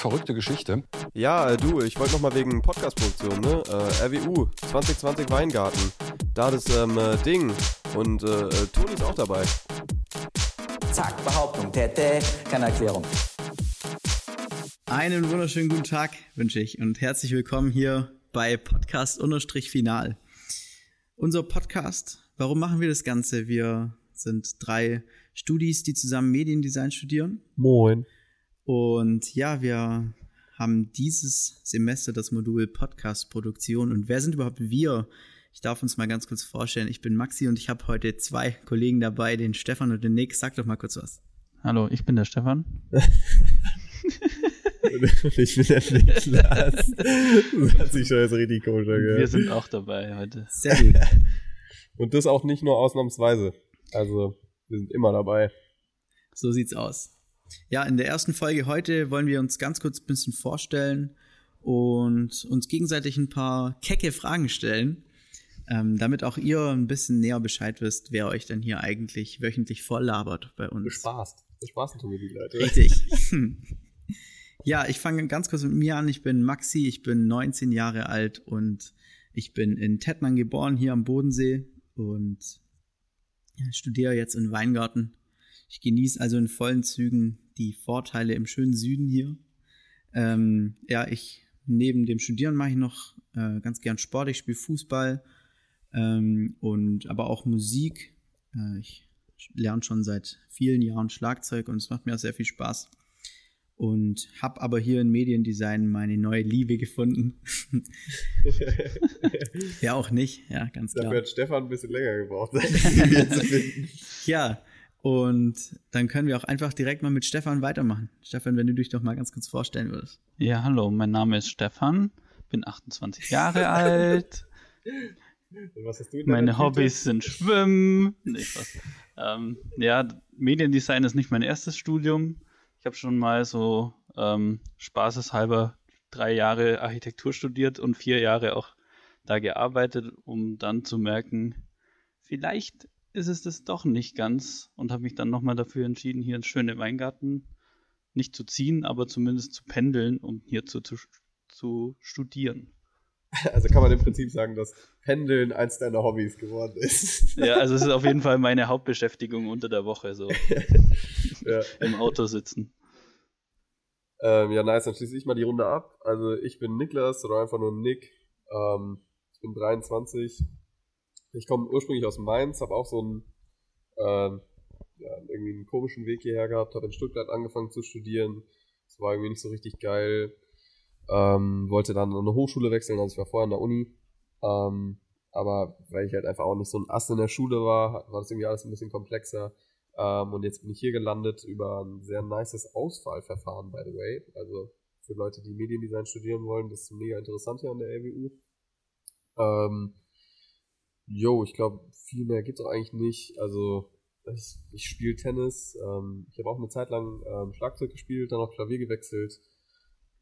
verrückte Geschichte. Ja, äh, du, ich wollte nochmal wegen Podcast-Produktion, ne? Äh, RWU 2020 Weingarten. Da das ähm, äh, Ding. Und äh, äh, Toni ist auch dabei. Zack, Behauptung, Tete, keine Erklärung. Einen wunderschönen guten Tag wünsche ich und herzlich willkommen hier bei Podcast-Final. Unser Podcast, warum machen wir das Ganze? Wir sind drei Studis, die zusammen Mediendesign studieren. Moin. Und ja, wir haben dieses Semester das Modul Podcast-Produktion. Und wer sind überhaupt wir? Ich darf uns mal ganz kurz vorstellen. Ich bin Maxi und ich habe heute zwei Kollegen dabei, den Stefan und den Nick. Sag doch mal kurz was. Hallo, ich bin der Stefan. ich bin der Niklas. Das hat sich schon jetzt richtig komisch angehört. Wir sind auch dabei heute. Sehr gut. Und das auch nicht nur ausnahmsweise. Also, wir sind immer dabei. So sieht's aus. Ja, in der ersten Folge heute wollen wir uns ganz kurz ein bisschen vorstellen und uns gegenseitig ein paar kecke Fragen stellen, ähm, damit auch ihr ein bisschen näher Bescheid wisst, wer euch denn hier eigentlich wöchentlich voll labert bei uns. Bespaßt. Bespaßen tun wir die Leute. Richtig. ja, ich fange ganz kurz mit mir an. Ich bin Maxi, ich bin 19 Jahre alt und ich bin in Tettnang geboren, hier am Bodensee und studiere jetzt in Weingarten ich genieße also in vollen Zügen die Vorteile im schönen Süden hier. Ähm, ja, ich neben dem Studieren mache ich noch äh, ganz gern Sport. Ich spiele Fußball ähm, und aber auch Musik. Äh, ich lerne schon seit vielen Jahren Schlagzeug und es macht mir auch sehr viel Spaß. Und habe aber hier in Mediendesign meine neue Liebe gefunden. ja, auch nicht, ja, ganz klar. Dafür hat Stefan ein bisschen länger gebraucht. ja, und dann können wir auch einfach direkt mal mit Stefan weitermachen. Stefan, wenn du dich doch mal ganz kurz vorstellen würdest. Ja, hallo, mein Name ist Stefan, bin 28 Jahre alt. Meine Hobbys sind Schwimmen. Nee, was. Ähm, ja, Mediendesign ist nicht mein erstes Studium. Ich habe schon mal so ähm, spaßeshalber drei Jahre Architektur studiert und vier Jahre auch da gearbeitet, um dann zu merken, vielleicht ist es das doch nicht ganz und habe mich dann nochmal dafür entschieden, hier ins schöne Weingarten nicht zu ziehen, aber zumindest zu pendeln, um hier zu, zu, zu studieren. Also kann man im Prinzip sagen, dass Pendeln eins deiner Hobbys geworden ist. Ja, also es ist auf jeden Fall meine Hauptbeschäftigung unter der Woche, so ja. im Auto sitzen. Ähm, ja, nice, dann schließe ich mal die Runde ab. Also ich bin Niklas oder einfach nur Nick. Ähm, ich bin 23, ich komme ursprünglich aus Mainz, habe auch so einen, äh, ja, irgendwie einen komischen Weg hierher gehabt, habe in Stuttgart angefangen zu studieren. Das war irgendwie nicht so richtig geil. Ähm, wollte dann an eine Hochschule wechseln, also ich war vorher an der Uni. Ähm, aber weil ich halt einfach auch nicht so ein Ass in der Schule war, war das irgendwie alles ein bisschen komplexer. Ähm, und jetzt bin ich hier gelandet über ein sehr nices Auswahlverfahren, by the way. Also für Leute, die Mediendesign studieren wollen, das ist mega interessant hier an der LWU. Ähm, Jo, ich glaube, viel mehr gibt's auch eigentlich nicht. Also, ich, ich spiele Tennis. Ähm, ich habe auch eine Zeit lang ähm, Schlagzeug gespielt, dann auch Klavier gewechselt.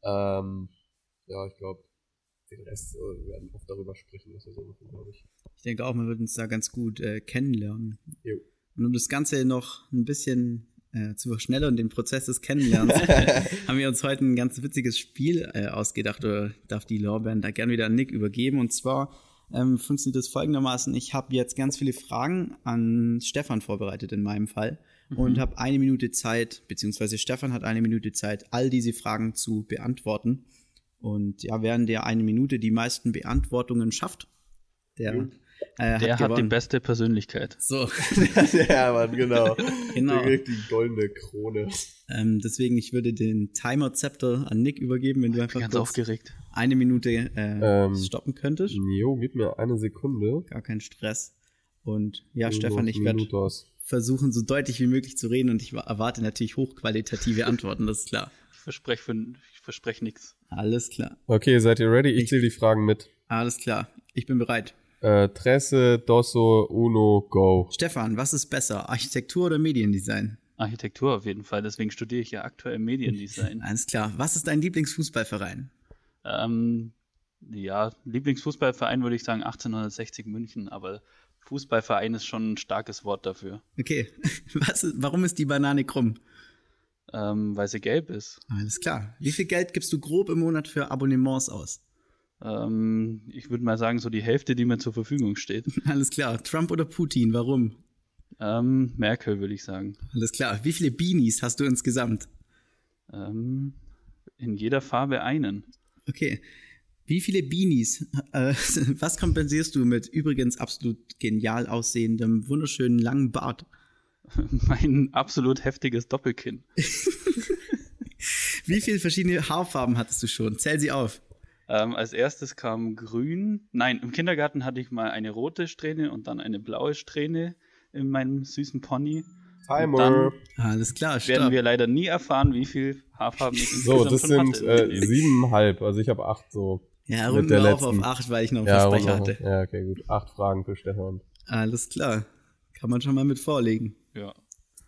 Ähm, ja, ich glaube, den Rest äh, wir werden oft darüber sprechen, was wir so machen, glaube ich. Ich denke auch, man wird uns da ganz gut äh, kennenlernen. Jo. Und um das Ganze noch ein bisschen äh, zu verschnellern, den Prozess des Kennenlernens, haben wir uns heute ein ganz witziges Spiel äh, ausgedacht oder darf die Lorbeeren da gerne wieder an Nick übergeben. Und zwar ähm, funktioniert das folgendermaßen. Ich habe jetzt ganz viele Fragen an Stefan vorbereitet in meinem Fall mhm. und habe eine Minute Zeit, beziehungsweise Stefan hat eine Minute Zeit, all diese Fragen zu beantworten. Und ja, während der eine Minute die meisten Beantwortungen schafft, der, mhm. Äh, der hat, hat die beste Persönlichkeit. So. ja, Mann, genau. genau. Der die goldene Krone. Ähm, deswegen, ich würde den Timer-Zepter an Nick übergeben, wenn du einfach ganz aufgeregt eine Minute äh, ähm, stoppen könntest. Jo, gib mir eine Sekunde. Gar kein Stress. Und ja, Stefan, ich werde versuchen, so deutlich wie möglich zu reden und ich erwarte natürlich hochqualitative Antworten, das ist klar. Ich verspreche ich versprech nichts. Alles klar. Okay, seid ihr ready? Ich, ich zähle die Fragen mit. Alles klar, ich bin bereit. Äh, Tresse, Dosso, Uno, Go. Stefan, was ist besser, Architektur oder Mediendesign? Architektur auf jeden Fall, deswegen studiere ich ja aktuell Mediendesign. Alles klar. Was ist dein Lieblingsfußballverein? Ähm, ja, Lieblingsfußballverein würde ich sagen 1860 München, aber Fußballverein ist schon ein starkes Wort dafür. Okay. Was, warum ist die Banane krumm? Ähm, weil sie gelb ist. Alles klar. Wie viel Geld gibst du grob im Monat für Abonnements aus? Ähm, ich würde mal sagen, so die Hälfte, die mir zur Verfügung steht. Alles klar. Trump oder Putin? Warum? Ähm, Merkel, würde ich sagen. Alles klar. Wie viele Beanies hast du insgesamt? Ähm, in jeder Farbe einen. Okay. Wie viele Beanies? Äh, was kompensierst du mit übrigens absolut genial aussehendem, wunderschönen langen Bart? mein absolut heftiges Doppelkinn. Wie viele verschiedene Haarfarben hattest du schon? Zähl sie auf. Ähm, als erstes kam grün. Nein, im Kindergarten hatte ich mal eine rote Strähne und dann eine blaue Strähne in meinem süßen Pony. Timer. Alles klar, Werden stopp. wir leider nie erfahren, wie viel Haarfarben ich So, insgesamt das sind äh, siebeneinhalb. Also ich habe acht so. Ja, runden wir auf auf acht, weil ich noch einen Ja, Versprecher hatte. ja, okay, gut. Acht Fragen für Stefan. Alles klar. Kann man schon mal mit vorlegen. Ja.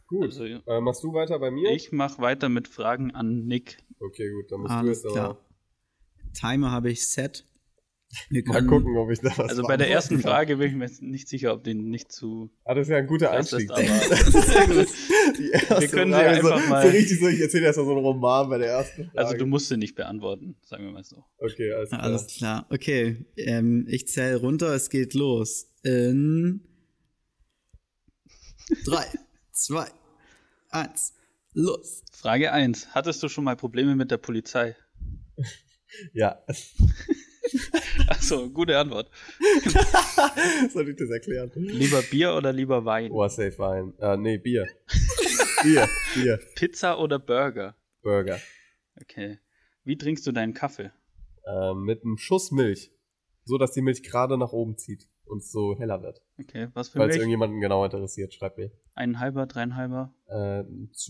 Gut. Also, ja. Äh, machst du weiter bei mir? Ich mache weiter mit Fragen an Nick. Okay, gut, dann musst Alles du jetzt klar. aber Timer habe ich set. Wir mal können- gucken, ob ich da was Also bei der ersten kann. Frage bin ich mir nicht sicher, ob den nicht zu Ah, das ist ja ein guter Einstieg. ist, aber. Die erste Wir können sie Frage einfach so, mal- So richtig so, ich erzähle erst mal so einen Roman bei der ersten Frage. also du musst sie nicht beantworten, sagen wir mal so. Okay, alles klar. Alles klar. Okay, ähm, ich zähle runter, es geht los. In drei, zwei, eins, los. Frage 1. Hattest du schon mal Probleme mit der Polizei? Ja, Achso, gute Antwort. soll ich das erklären? Lieber Bier oder lieber Wein? Oh, safe Wein. Äh, nee, Bier. Bier, Bier. Pizza oder Burger? Burger. Okay. Wie trinkst du deinen Kaffee? Ähm, mit einem Schuss Milch. So, dass die Milch gerade nach oben zieht und so heller wird. Okay, was für Falls Milch? irgendjemanden genau interessiert, schreibt mir. Ein halber, dreieinhalber? Äh,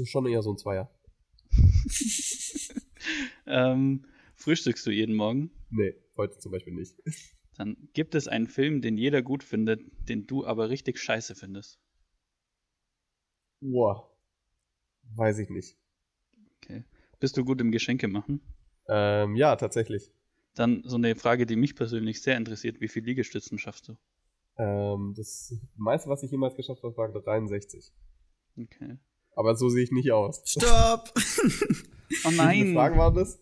schon eher so ein Zweier. Ähm, frühstückst du jeden Morgen? Nee, heute zum Beispiel nicht. Dann gibt es einen Film, den jeder gut findet, den du aber richtig scheiße findest. Boah. Weiß ich nicht. Okay. Bist du gut im Geschenke machen? Ähm, ja, tatsächlich. Dann so eine Frage, die mich persönlich sehr interessiert. Wie viel Liegestützen schaffst du? Ähm, das meiste, was ich jemals geschafft habe, war 63. Okay. Aber so sehe ich nicht aus. Stopp! Oh Wie viele nein! Fragen waren das?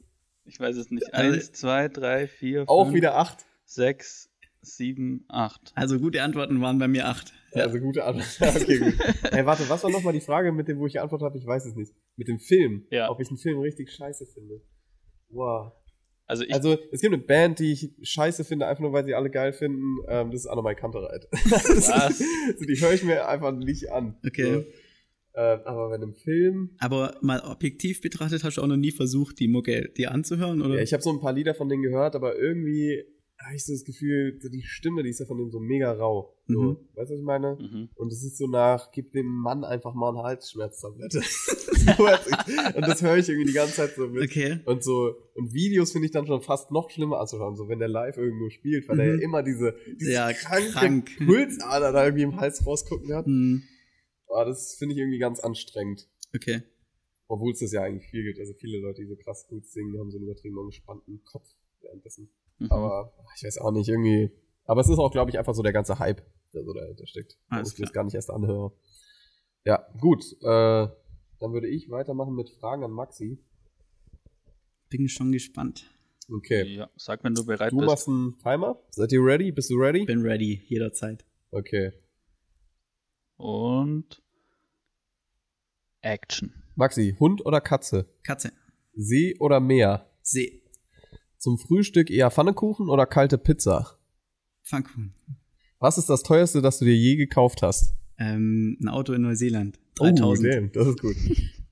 Ich weiß es nicht. Also- Eins, zwei, drei, vier, Auch fünf, wieder acht. sechs, sieben, acht. Also gute Antworten waren bei mir acht. Ja. Also gute Antwort. okay, gut. Ey, warte, was war nochmal die Frage mit dem, wo ich geantwortet habe? Ich weiß es nicht. Mit dem Film. Ja. Ob ich einen Film richtig scheiße finde. Wow. Also ich, Also, es gibt eine Band, die ich scheiße finde, einfach nur, weil sie alle geil finden. Ähm, das ist Annemai Kantereit. Was? also, die höre ich mir einfach nicht an. Okay. So. Ähm, aber bei einem Film. Aber mal objektiv betrachtet, hast du auch noch nie versucht, die Mucke dir anzuhören, oder? Ja, ich habe so ein paar Lieder von denen gehört, aber irgendwie habe ich so das Gefühl, so die Stimme, die ist ja von denen so mega rau. So, Mhm. Weißt du, was ich meine? mhm. Und es ist so nach, gib dem Mann einfach mal eine Halsschmerztablette. und das höre ich irgendwie die ganze Zeit so mit. okay. Und so, und Videos finde ich dann schon fast noch schlimmer anzuschauen, so wenn der live irgendwo spielt, weil er Mhm. ja immer diese, diese Ja, kranke krank. Pulsader da irgendwie im Hals rausgucken hat. Hm, Aber das finde ich irgendwie ganz anstrengend. okay. Obwohl es das ja eigentlich viel gibt. Also viele Leute, die so krass gut singen, haben so einen übertrieben angespannten Kopf währenddessen. Mhm. Aber ich weiß auch nicht, irgendwie. Aber es ist auch, glaube ich, einfach so der ganze Hype, der so dahinter steckt. Alles ich das gar nicht erst anhöre. Ja, gut. Äh, dann würde ich weitermachen mit Fragen an Maxi. Bin schon gespannt. Okay. Ja, sag, wenn du bereit Du bist. machst einen Timer. Seid ihr ready? Bist du ready? Bin ready, jederzeit. Okay. Und Action. Maxi, Hund oder Katze? Katze. See oder Meer? See. Zum Frühstück eher Pfannekuchen oder kalte Pizza? Pfannkuchen. Was ist das teuerste, das du dir je gekauft hast? Ähm, ein Auto in Neuseeland. Oh, 3000. damn, das ist gut.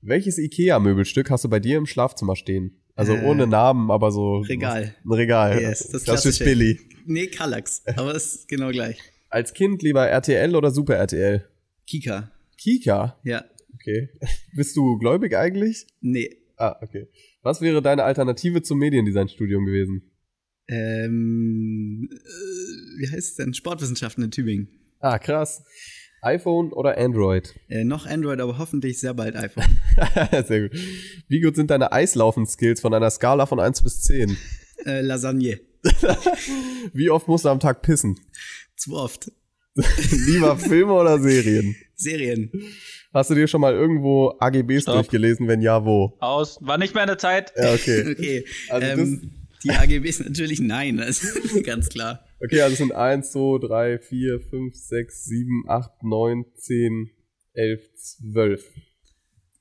Welches Ikea-Möbelstück hast du bei dir im Schlafzimmer stehen? Also Äh, ohne Namen, aber so. Regal. Ein Regal. Yes, das das ist klassische. Billy. Nee, Kallax. Aber es ist genau gleich. Als Kind lieber RTL oder Super RTL? Kika. Kika. Ja. Okay. Bist du gläubig eigentlich? Nee. Ah, okay. Was wäre deine Alternative zum Mediendesign-Studium gewesen? Ähm, äh, wie heißt es denn? Sportwissenschaften in Tübingen. Ah, krass. iPhone oder Android? Äh, noch Android, aber hoffentlich sehr bald iPhone. Sehr gut. Wie gut sind deine Eislaufen-Skills von einer Skala von 1 bis 10? äh, Lasagne. Wie oft musst du am Tag pissen? Zu oft. Lieber Filme oder Serien? Serien. Hast du dir schon mal irgendwo AGBs Stopp. durchgelesen? Wenn ja, wo? Aus. War nicht meine Zeit. Ja, okay. Okay. Also ähm, die AGBs natürlich nein, das ist ganz klar. Okay, also es sind 1, 2, 3, 4, 5, 6, 7, 8, 9, 10, 11, 12.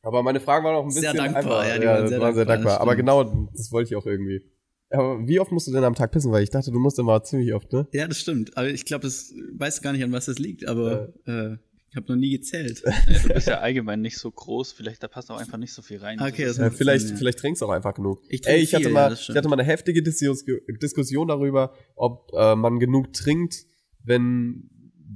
Aber meine Fragen waren auch ein bisschen Sehr dankbar, einfach. ja, die waren sehr waren sehr dankbar, dankbar. das Aber genau, das wollte ich auch irgendwie. Aber wie oft musst du denn am Tag pissen? Weil ich dachte, du musst immer ziemlich oft, ne? Ja, das stimmt. Aber ich glaube, das weiß gar nicht, an was das liegt, aber äh, ich habe noch nie gezählt. Ja, du bist ja allgemein nicht so groß. Vielleicht da passt auch einfach nicht so viel rein. Okay, Das Ja, vielleicht, Sinn, ja. vielleicht trinkst du auch einfach genug. Ich trinke Ey, ich hatte viel, mal, ja, ich hatte mal eine heftige Diskus Diskussion darüber, ob äh, man genug trinkt, wenn,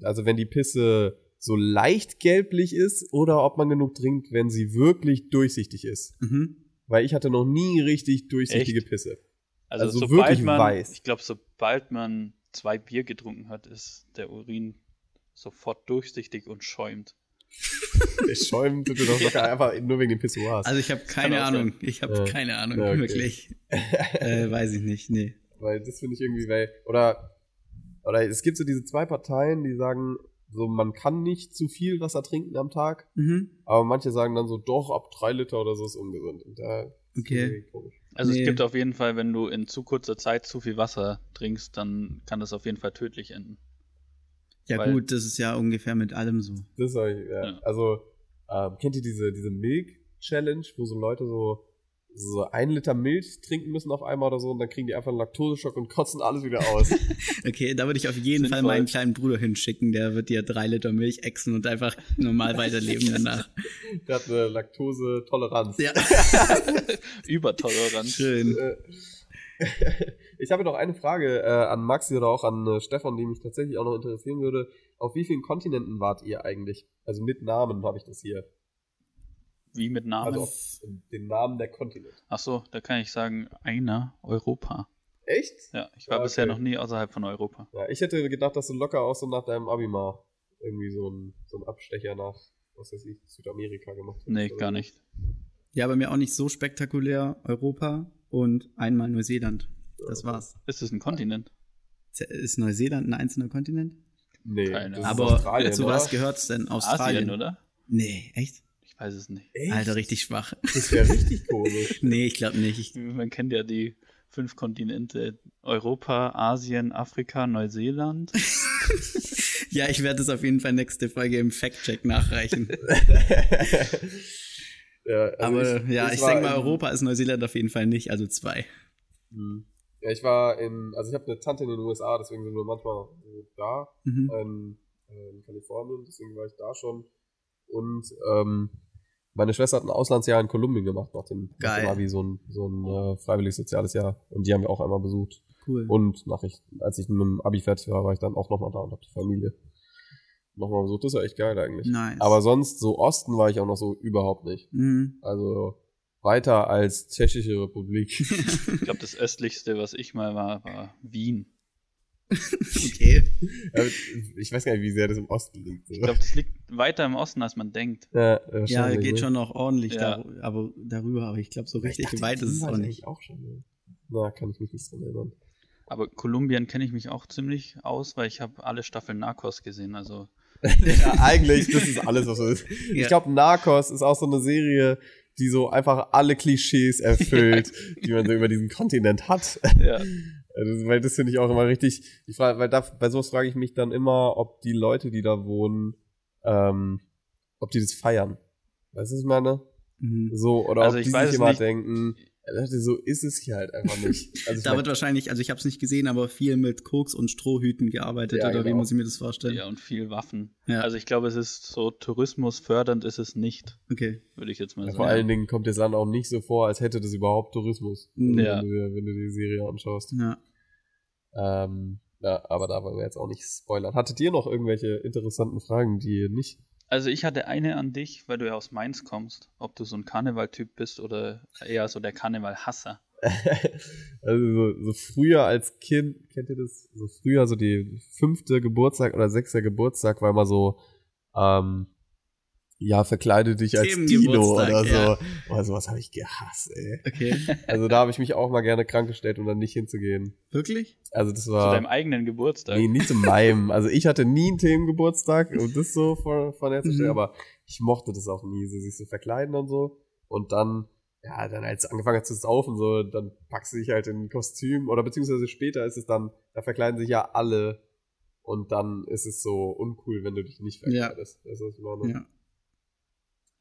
also wenn die Pisse so leicht gelblich ist oder ob man genug trinkt, wenn sie wirklich durchsichtig ist. Mhm. Weil ich hatte noch nie richtig durchsichtige Echt? Pisse. Also, also sobald wirklich man, weiß. Ich glaube, sobald man zwei Bier getrunken hat, ist der Urin sofort durchsichtig und schäumt. Der schäumt du doch locker einfach nur wegen den Pissoirs. Also ich habe keine Ahnung. Ich habe Ja. keine Ahnung, Ja, okay. wirklich. äh, weiß ich nicht, nee. Weil das finde ich irgendwie, weil, oder, oder es gibt so diese zwei Parteien, die sagen, so, man kann nicht zu viel Wasser trinken am Tag, Mhm. aber manche sagen dann so, doch, ab drei Liter oder so ist ungesund. Und da ist Okay. irgendwie komisch. Also Nee. es gibt auf jeden Fall, wenn du in zu kurzer Zeit zu viel Wasser trinkst, dann kann das auf jeden Fall tödlich enden. Ja Weil- gut, das ist ja ungefähr mit allem so. Das war, ja. Ja. Also, ähm, kennt ihr diese, diese Milk-Challenge, wo so Leute so, so ein Liter Milch trinken müssen auf einmal oder so und dann kriegen die einfach einen Laktoseschock und kotzen alles wieder aus. Okay, da würde ich auf jeden Fall meinen kleinen Bruder hinschicken. Der wird dir drei Liter Milch exen und einfach normal weiterleben danach. Der hat eine Laktose-Toleranz. Ja, Übertolerant. schön. Äh, Ich habe noch eine Frage äh, an Maxi oder auch an äh, Stefan, die mich tatsächlich auch noch interessieren würde. Auf wie vielen Kontinenten wart ihr eigentlich? Also mit Namen habe ich das hier. Wie mit Namen. Also auf den Namen der Kontinent. Ach so, da kann ich sagen, einer Europa. Echt? Ja, ich war Ah, bisher okay. noch nie außerhalb von Europa. Ja, ich hätte gedacht, dass du locker auch so nach deinem Abi mal irgendwie so ein, so ein Abstecher nach, was weiß ich, Südamerika gemacht hättest Nee, oder gar nicht. Ja, bei mir auch nicht so spektakulär. Europa und einmal Neuseeland. Das war's. Ist es ein Kontinent? Ist Neuseeland ein einzelner Kontinent? Nee, Keine das Ahnung. ist Aber Australien, zu oder? was gehört's denn? Australien? Asien, oder? Nee, echt? Ich weiß es nicht. Echt? Alter, richtig schwach. Das wäre richtig komisch. nee, ich glaube nicht. Ich, Man kennt ja die fünf Kontinente. Europa, Asien, Afrika, Neuseeland. ja, ich werde das auf jeden Fall nächste Folge im Fact-Check nachreichen. ja, also Aber ja, ich, war denke mal, Europa ist Neuseeland auf jeden Fall nicht, also zwei. Hm. Ja, ich war in, also ich habe eine Tante in den USA, deswegen sind wir manchmal da, Mhm. ähm, äh, in Kalifornien, deswegen war ich da schon. Und ähm, meine Schwester hat ein Auslandsjahr in Kolumbien gemacht nach dem, nach Geil. dem Abi, so ein, so ein äh, freiwilliges soziales Jahr. Und die haben wir auch einmal besucht. Cool. Und nach ich, als ich mit dem Abi fertig war, war ich dann auch nochmal da und hab die Familie nochmal besucht. Das war echt geil eigentlich. nice. Aber sonst, so Osten war ich auch noch so überhaupt nicht. Mhm. Also weiter als Tschechische Republik. Ich glaube, das östlichste, was ich mal war, war Wien. okay. Ich weiß gar nicht, wie sehr das im Osten liegt. So. Ich glaube, das liegt weiter im Osten, als man denkt. ja, Ja, geht schon noch ordentlich Ja. dar aber darüber, aber ich glaube, so Ich richtig dachte, weit ist es auch ich nicht. eigentlich Auch schon? Na, kann ich mich nicht dran erinnern. Aber Kolumbien kenne ich mich auch ziemlich aus, weil ich habe alle Staffeln Narcos gesehen. Also ja, eigentlich, das ist alles, was es ist. Ja. Ich glaube, Narcos ist auch so eine Serie, die so einfach alle Klischees erfüllt, die man so über diesen Kontinent hat. ja, weil das finde ich auch immer richtig. Ich frage, weil da, bei sowas frage ich mich dann immer, ob die Leute, die da wohnen, ähm, ob die das feiern. Weißt du, was ich meine? Mhm. So, oder Also ob ich die sich immer denken, Leute, so ist es hier halt einfach nicht. Also Da wird wahrscheinlich, also ich habe es nicht gesehen, aber viel mit Koks und Strohhüten gearbeitet, Ja, oder wie genau. muss ich mir das vorstellen? ja, und viel Waffen. Ja. Also ich glaube, es ist so tourismusfördernd ist es nicht, Okay. würde ich jetzt mal ja, sagen. vor allen Dingen kommt das Land auch nicht so vor, als hätte das überhaupt Tourismus. Ja. wenn, du, wenn du die Serie anschaust. Ja. Ähm, ja, aber da wollen wir jetzt auch nicht spoilern. Hattet ihr noch irgendwelche interessanten Fragen, die ihr nicht Also ich hatte eine an dich, weil du ja aus Mainz kommst, ob du so ein Karnevaltyp bist oder eher so der Karnevalhasser. also so, so früher als Kind, kennt ihr das? So früher, so die fünfte Geburtstag oder sechste Geburtstag war immer so, ähm, ja, verkleide dich als Dino oder so. ja. Boah, sowas habe ich gehasst, ey. Okay. Also da habe ich mich auch mal gerne krank gestellt, um dann nicht hinzugehen. Wirklich? Also das Zu war. deinem eigenen Geburtstag. Nee, nicht zu meinem. Also ich hatte nie einen Themengeburtstag und das so von, von herzustellen, Mhm. aber ich mochte das auch nie, so sich so verkleiden und so. Und dann, ja, dann als es angefangen hat zu saufen, so, dann packst du dich halt in ein Kostüm oder beziehungsweise später ist es dann, da verkleiden sich ja alle und dann ist es so uncool, wenn du dich nicht Ja. verkleidest. Du, was ich meine? Ja.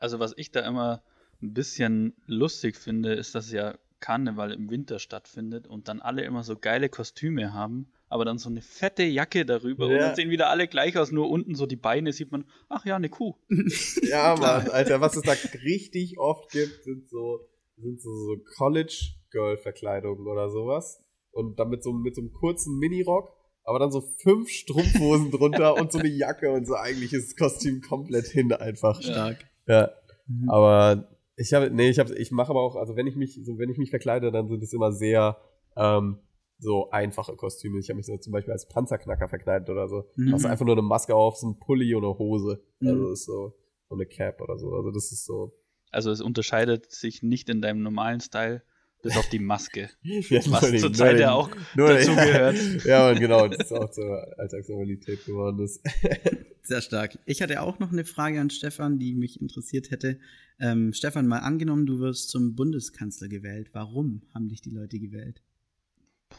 Also was ich da immer ein bisschen lustig finde, ist, dass ja Karneval im Winter stattfindet und dann alle immer so geile Kostüme haben, aber dann so eine fette Jacke darüber und Ja. dann sehen wieder alle gleich aus, nur unten so die Beine sieht man, ach ja, eine Kuh. Ja, Mann, Alter, was es da richtig oft gibt, sind so, sind so, so College-Girl-Verkleidungen oder sowas. Und dann mit so, mit so einem kurzen Minirock, aber dann so fünf Strumpfhosen drunter und so eine Jacke und so eigentlich ist das Kostüm komplett hin einfach. Stark. Ja, Mhm. aber ich habe, nee, ich habe, ich mache aber auch, also wenn ich mich, so wenn ich mich verkleide, dann sind es immer sehr, ähm, so einfache Kostüme. Ich habe mich so zum Beispiel als Panzerknacker verkleidet oder so. Mhm. Hast einfach nur eine Maske auf, so ein Pulli und eine Hose. Also Mhm. ist so, so eine Cap oder so. Also das ist so. Also es unterscheidet sich nicht in deinem normalen Style, bis auf die Maske. Ja, Was zur Zeit den- ja auch nur den- dazu gehört. ja, man, genau, das ist auch zur Alltagsnormalität geworden ist. Sehr stark. Ich hatte auch noch eine Frage an Stefan, die mich interessiert hätte. Ähm, Stefan, mal angenommen, du wirst zum Bundeskanzler gewählt. Warum haben dich die Leute gewählt?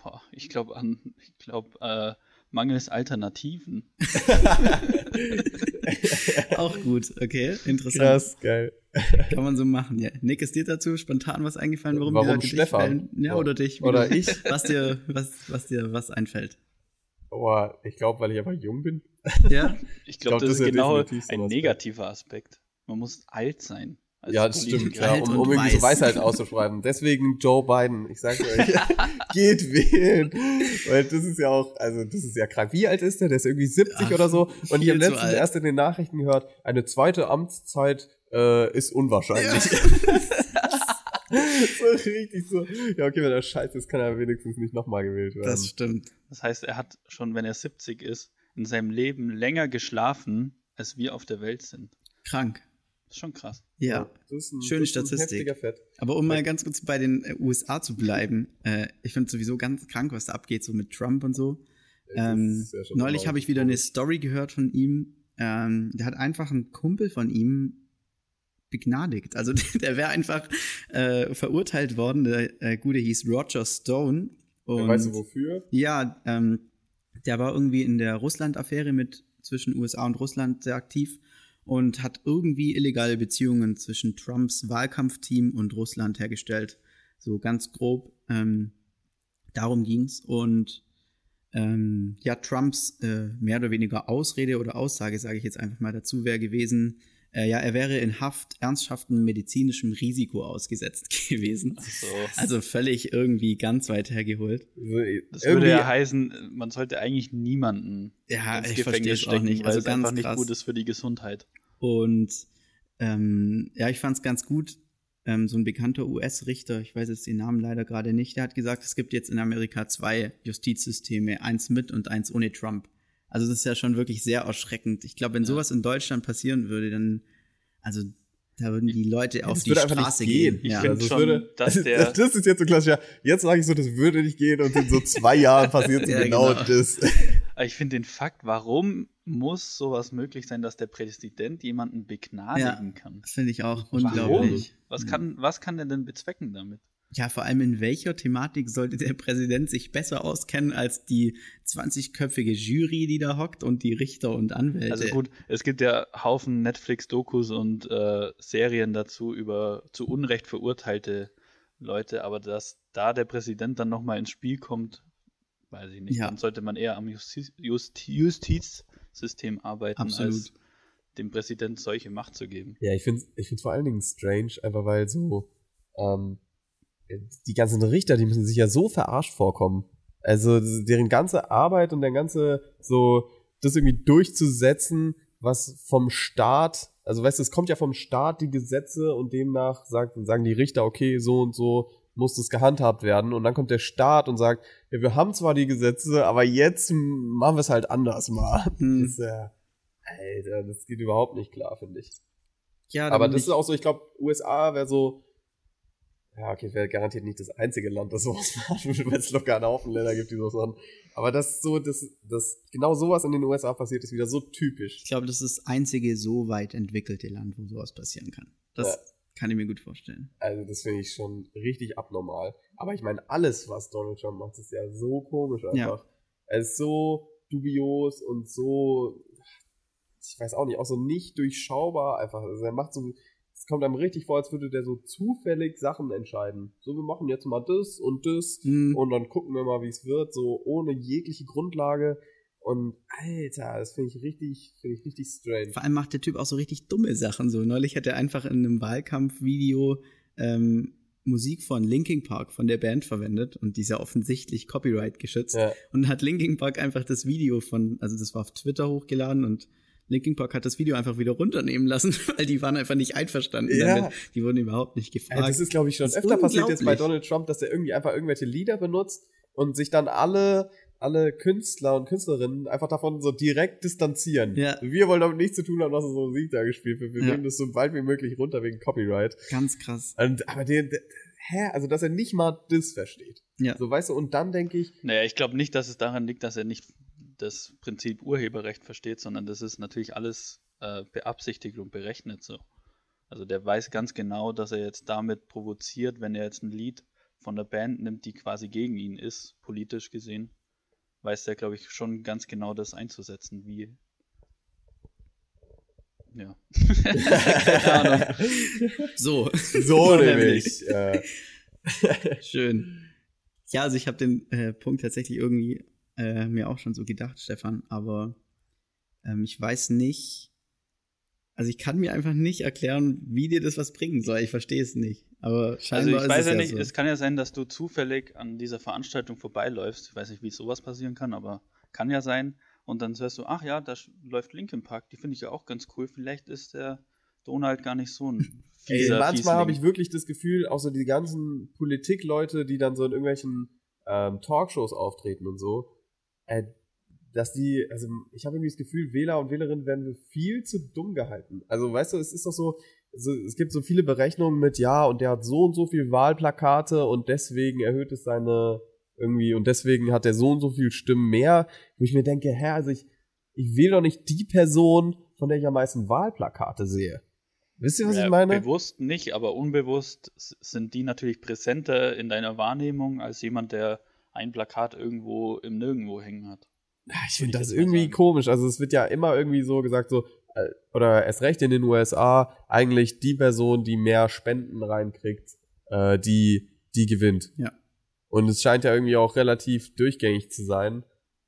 Boah, ich glaube an, ich glaube, äh, mangels Alternativen. Auch gut, okay, interessant. Krass, geil. Kann man so machen, ja. Nick, ist dir dazu spontan was eingefallen, warum, Warum die Leute Stefan? Ja, oder dich. wie Oder du- ich? Was dir, was, was dir was einfällt. Boah, ich glaube, weil ich einfach jung bin. Ja? Ich glaube, glaub, das, das ist genau ein negativer Aspekt. Man muss alt sein. Als ja, das stimmt, ja, um, um irgendwie so. Weisheit auszuschreiben. Deswegen Joe Biden. Ich sag's euch, geht wählen. Weil das ist ja auch, also das ist ja krank. Wie alt ist der? Der ist irgendwie 70 Ach, oder so. Und ich habe letztens erst in den Nachrichten gehört, eine zweite Amtszeit äh, ist unwahrscheinlich. so richtig so. Ja, okay, wenn er scheiße ist, kann er wenigstens nicht nochmal gewählt werden. Das stimmt. Das heißt, er hat schon, wenn er 70 ist, in seinem Leben länger geschlafen, als wir auf der Welt sind. Krank. Das ist schon krass. Ja. ein, Schöne Statistik. Aber um mal ganz kurz bei den äh, USA zu bleiben, äh, ich finde sowieso ganz krank, was da abgeht, so mit Trump und so. Ähm, ja neulich habe ich wieder eine Story gehört von ihm. Ähm, der hat einfach einen Kumpel von ihm begnadigt. Also der wäre einfach äh, verurteilt worden. Der äh, Gute hieß Roger Stone. Und Weißt du wofür? ja, ähm, der war irgendwie in der Russland-Affäre mit zwischen USA und Russland sehr aktiv und hat irgendwie illegale Beziehungen zwischen Trumps Wahlkampfteam und Russland hergestellt. So ganz grob. Ähm, darum ging's. Und ähm, ja, Trumps äh, mehr oder weniger Ausrede oder Aussage, sage ich jetzt einfach mal dazu, wäre gewesen, äh, ja, er wäre in Haft ernsthaftem medizinischem Risiko ausgesetzt gewesen. So. Also völlig irgendwie ganz weit hergeholt. Das irgendwie- würde ja heißen, man sollte eigentlich niemanden Ja, ins ich verstehe Gefängnis auch stecken, nicht. weil Also es ganz einfach nicht krass. gut ist für die Gesundheit. Und ähm, ja, ich fand es ganz gut. Ähm, so ein bekannter US-Richter, ich weiß jetzt den Namen leider gerade nicht, der hat gesagt, es gibt jetzt in Amerika zwei Justizsysteme, eins mit und eins ohne Trump. Also das ist ja schon wirklich sehr erschreckend. Ich glaube, wenn Ja. sowas in Deutschland passieren würde, dann, also da würden die Leute auf das die würde einfach nicht Straße gehen. gehen. Ich Ja. Also schon, würde, dass das, der- das ist jetzt so klassisch. Ja, jetzt sage ich so, das würde nicht gehen und in so zwei Jahren passiert so Ja, genau, genau. das. Aber ich finde den Fakt, warum muss sowas möglich sein, dass der Präsident jemanden begnadigen kann? Das finde ich auch Warum? unglaublich. Was kann, was kann der denn bezwecken damit? Ja, vor allem in welcher Thematik sollte der Präsident sich besser auskennen als die 20-köpfige Jury, die da hockt und die Richter und Anwälte? Also gut, es gibt ja Haufen Netflix-Dokus und äh, Serien dazu über zu Unrecht verurteilte Leute, aber dass da der Präsident dann nochmal ins Spiel kommt, weiß ich nicht. Ja. Dann sollte man eher am Justiz, Justi- Justizsystem arbeiten, Absolut. als dem Präsident solche Macht zu geben. Ja, ich finde ich find's vor allen Dingen strange, einfach weil so ähm, die ganzen Richter, die müssen sich ja so verarscht vorkommen. Also deren ganze Arbeit und der ganze so das irgendwie durchzusetzen, was vom Staat, also weißt du, es kommt ja vom Staat die Gesetze und demnach sagt, sagen die Richter, okay, so und so muss das gehandhabt werden und dann kommt der Staat und sagt, ja, wir haben zwar die Gesetze, aber jetzt machen wir es halt anders mal. Hm. Das ist ja, Alter, das geht überhaupt nicht klar, finde ich. Ja, Aber das ist auch so, ich glaube, USA wäre so, ja, okay, wäre garantiert nicht das einzige Land, das sowas macht, weil es locker einen Haufen Länder gibt, die sowas machen. Aber das ist so, das, das, genau sowas in den USA passiert, ist wieder so typisch. Ich glaube, das ist das einzige so weit entwickelte Land, wo sowas passieren kann. Das Ja. kann ich mir gut vorstellen. Also, das finde ich schon richtig abnormal. Aber ich meine, alles, was Donald Trump macht, ist ja so komisch einfach. Er ist so dubios und so, ich weiß auch nicht, auch so nicht durchschaubar einfach. Also, er macht so, es kommt einem richtig vor, als würde der so zufällig Sachen entscheiden. So, wir machen jetzt mal das und das Hm. und dann gucken wir mal, wie es wird, so ohne jegliche Grundlage. Und Alter, das finde ich richtig, finde ich richtig strange. Vor allem macht der Typ auch so richtig dumme Sachen. So neulich hat er einfach in einem Wahlkampfvideo ähm, Musik von Linkin Park von der Band verwendet und die ist ja offensichtlich Copyright geschützt. Ja. Und hat Linkin Park einfach das Video von, also das war auf Twitter hochgeladen und Linkin Park hat das Video einfach wieder runternehmen lassen, weil die waren einfach nicht einverstanden Ja. damit. Die wurden überhaupt nicht gefragt. das ist, glaube ich, schon öfter passiert jetzt bei. Donald Trump, dass er irgendwie einfach irgendwelche Lieder benutzt und sich dann alle, alle Künstler und Künstlerinnen einfach davon so direkt distanzieren. Ja. Wir wollen damit nichts zu tun haben, dass er so Musik da gespielt wird. Wir Ja. nehmen das so bald wie möglich runter wegen Copyright. Ganz krass. Und, aber der, der, hä? Also, dass er nicht mal das versteht. Ja. So, weißt du, und dann denke ich, Naja, ich glaube nicht, dass es daran liegt, dass er nicht das Prinzip Urheberrecht versteht, sondern das ist natürlich alles äh, beabsichtigt und berechnet so. Also der weiß ganz genau, dass er jetzt damit provoziert, wenn er jetzt ein Lied von der Band nimmt, die quasi gegen ihn ist, politisch gesehen, weiß der, glaube ich, schon ganz genau das einzusetzen, wie. Ja. Keine Ahnung. So. so nämlich. Schön. Ja, also ich habe den äh, Punkt tatsächlich irgendwie äh, mir auch schon so gedacht, Stefan, aber ähm, ich weiß nicht, also ich kann mir einfach nicht erklären, wie dir das was bringen soll. Ich verstehe es nicht. Aber Also scheinbar ich weiß ja es nicht, ja so. es kann ja sein, dass du zufällig an dieser Veranstaltung vorbeiläufst. Ich weiß nicht, wie sowas passieren kann, aber kann ja sein. Und dann hörst du, ach ja, da läuft Linkin Park, die finde ich ja auch ganz cool. Vielleicht ist der Donald gar nicht so ein Ey, fieser manchmal habe ich wirklich das Gefühl, auch so die ganzen Politikleute, die dann so in irgendwelchen ähm, Talkshows auftreten und so, äh, dass die, also ich habe irgendwie das Gefühl, Wähler und Wählerinnen werden viel zu dumm gehalten. Also weißt du, es ist doch so, es gibt so viele Berechnungen mit, ja, und der hat so und so viel Wahlplakate und deswegen erhöht es seine irgendwie und deswegen hat er so und so viel Stimmen mehr, wo ich mir denke, hä, also ich, ich wähle doch nicht die Person, von der ich am meisten Wahlplakate sehe. Wisst ihr, was Ja, ich meine? Bewusst nicht, aber unbewusst sind die natürlich präsenter in deiner Wahrnehmung als jemand, der ein Plakat irgendwo im Nirgendwo hängen hat. Ja, ich finde das irgendwie sagen. komisch. Also es wird ja immer irgendwie so gesagt, so, äh, oder erst recht in den USA, eigentlich die Person, die mehr Spenden reinkriegt, äh, die, die gewinnt. Ja. Und es scheint ja irgendwie auch relativ durchgängig zu sein.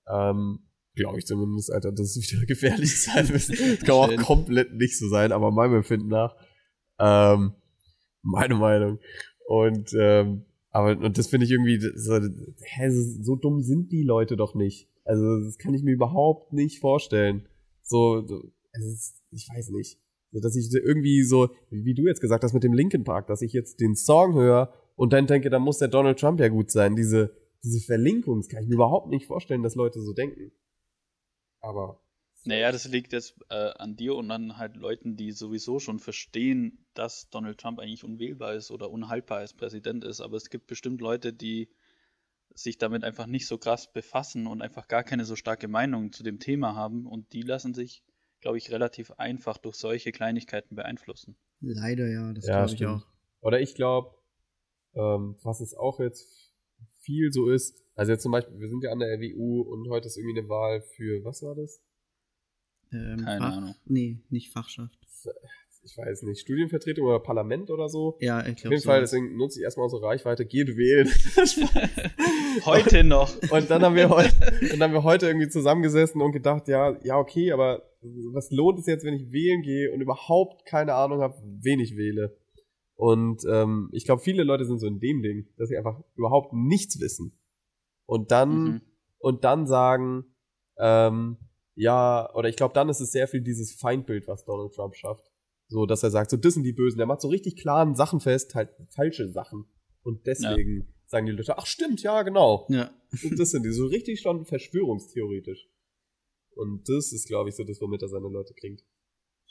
Ähm, Glaube ich zumindest, Alter, dass es wieder gefährlich sein wird. Das kann auch komplett nicht so sein, aber meinem Empfinden nach. Ähm, meine Meinung. Und, ähm, aber, und das finde ich irgendwie, so, hä, so, dumm sind die Leute doch nicht. Also, das kann ich mir überhaupt nicht vorstellen. So, so es ist, ich weiß nicht. So, dass ich irgendwie so, wie du jetzt gesagt hast mit dem Linkin Park, dass ich jetzt den Song höre und dann denke, da muss der Donald Trump ja gut sein. Diese, diese Verlinkung, das kann ich mir überhaupt nicht vorstellen, dass Leute so denken. Aber. Naja, das liegt jetzt äh, an dir und an halt Leuten, die sowieso schon verstehen, dass Donald Trump eigentlich unwählbar ist oder unhaltbar als Präsident ist. Aber es gibt bestimmt Leute, die sich damit einfach nicht so krass befassen und einfach gar keine so starke Meinung zu dem Thema haben. Und die lassen sich, glaube ich, relativ einfach durch solche Kleinigkeiten beeinflussen. Leider ja, das Ja, glaube ich auch. Oder ich glaube, ähm, was es auch jetzt viel so ist, also jetzt zum Beispiel, wir sind ja an der RWU und heute ist irgendwie eine Wahl für, was war das? Ähm, Keine Fach, Ahnung. Nee, nicht Fachschaft. Ich weiß nicht, Studienvertretung oder Parlament oder so. Ja, ich Auf glaube jeden so. Fall, deswegen nutze ich erstmal unsere Reichweite, geht wählen. Heute noch. und dann haben wir heute, dann haben wir heute irgendwie zusammengesessen und gedacht, ja, ja, okay, aber was lohnt es jetzt, wenn ich wählen gehe und überhaupt keine Ahnung habe, wen ich wähle? Und ähm, ich glaube, viele Leute sind so in dem Ding, dass sie einfach überhaupt nichts wissen. Und dann, Mhm. und dann sagen, ähm, ja, oder ich glaube, dann ist es sehr viel dieses Feindbild, was Donald Trump schafft. So, dass er sagt, so, das sind die Bösen. Der macht so richtig klaren Sachen fest, halt falsche Sachen. Und deswegen sagen die Leute, ach stimmt, ja, genau. Ja. Und das sind die so richtig schon verschwörungstheoretisch. Und das ist, glaube ich, so das, womit er seine Leute kriegt.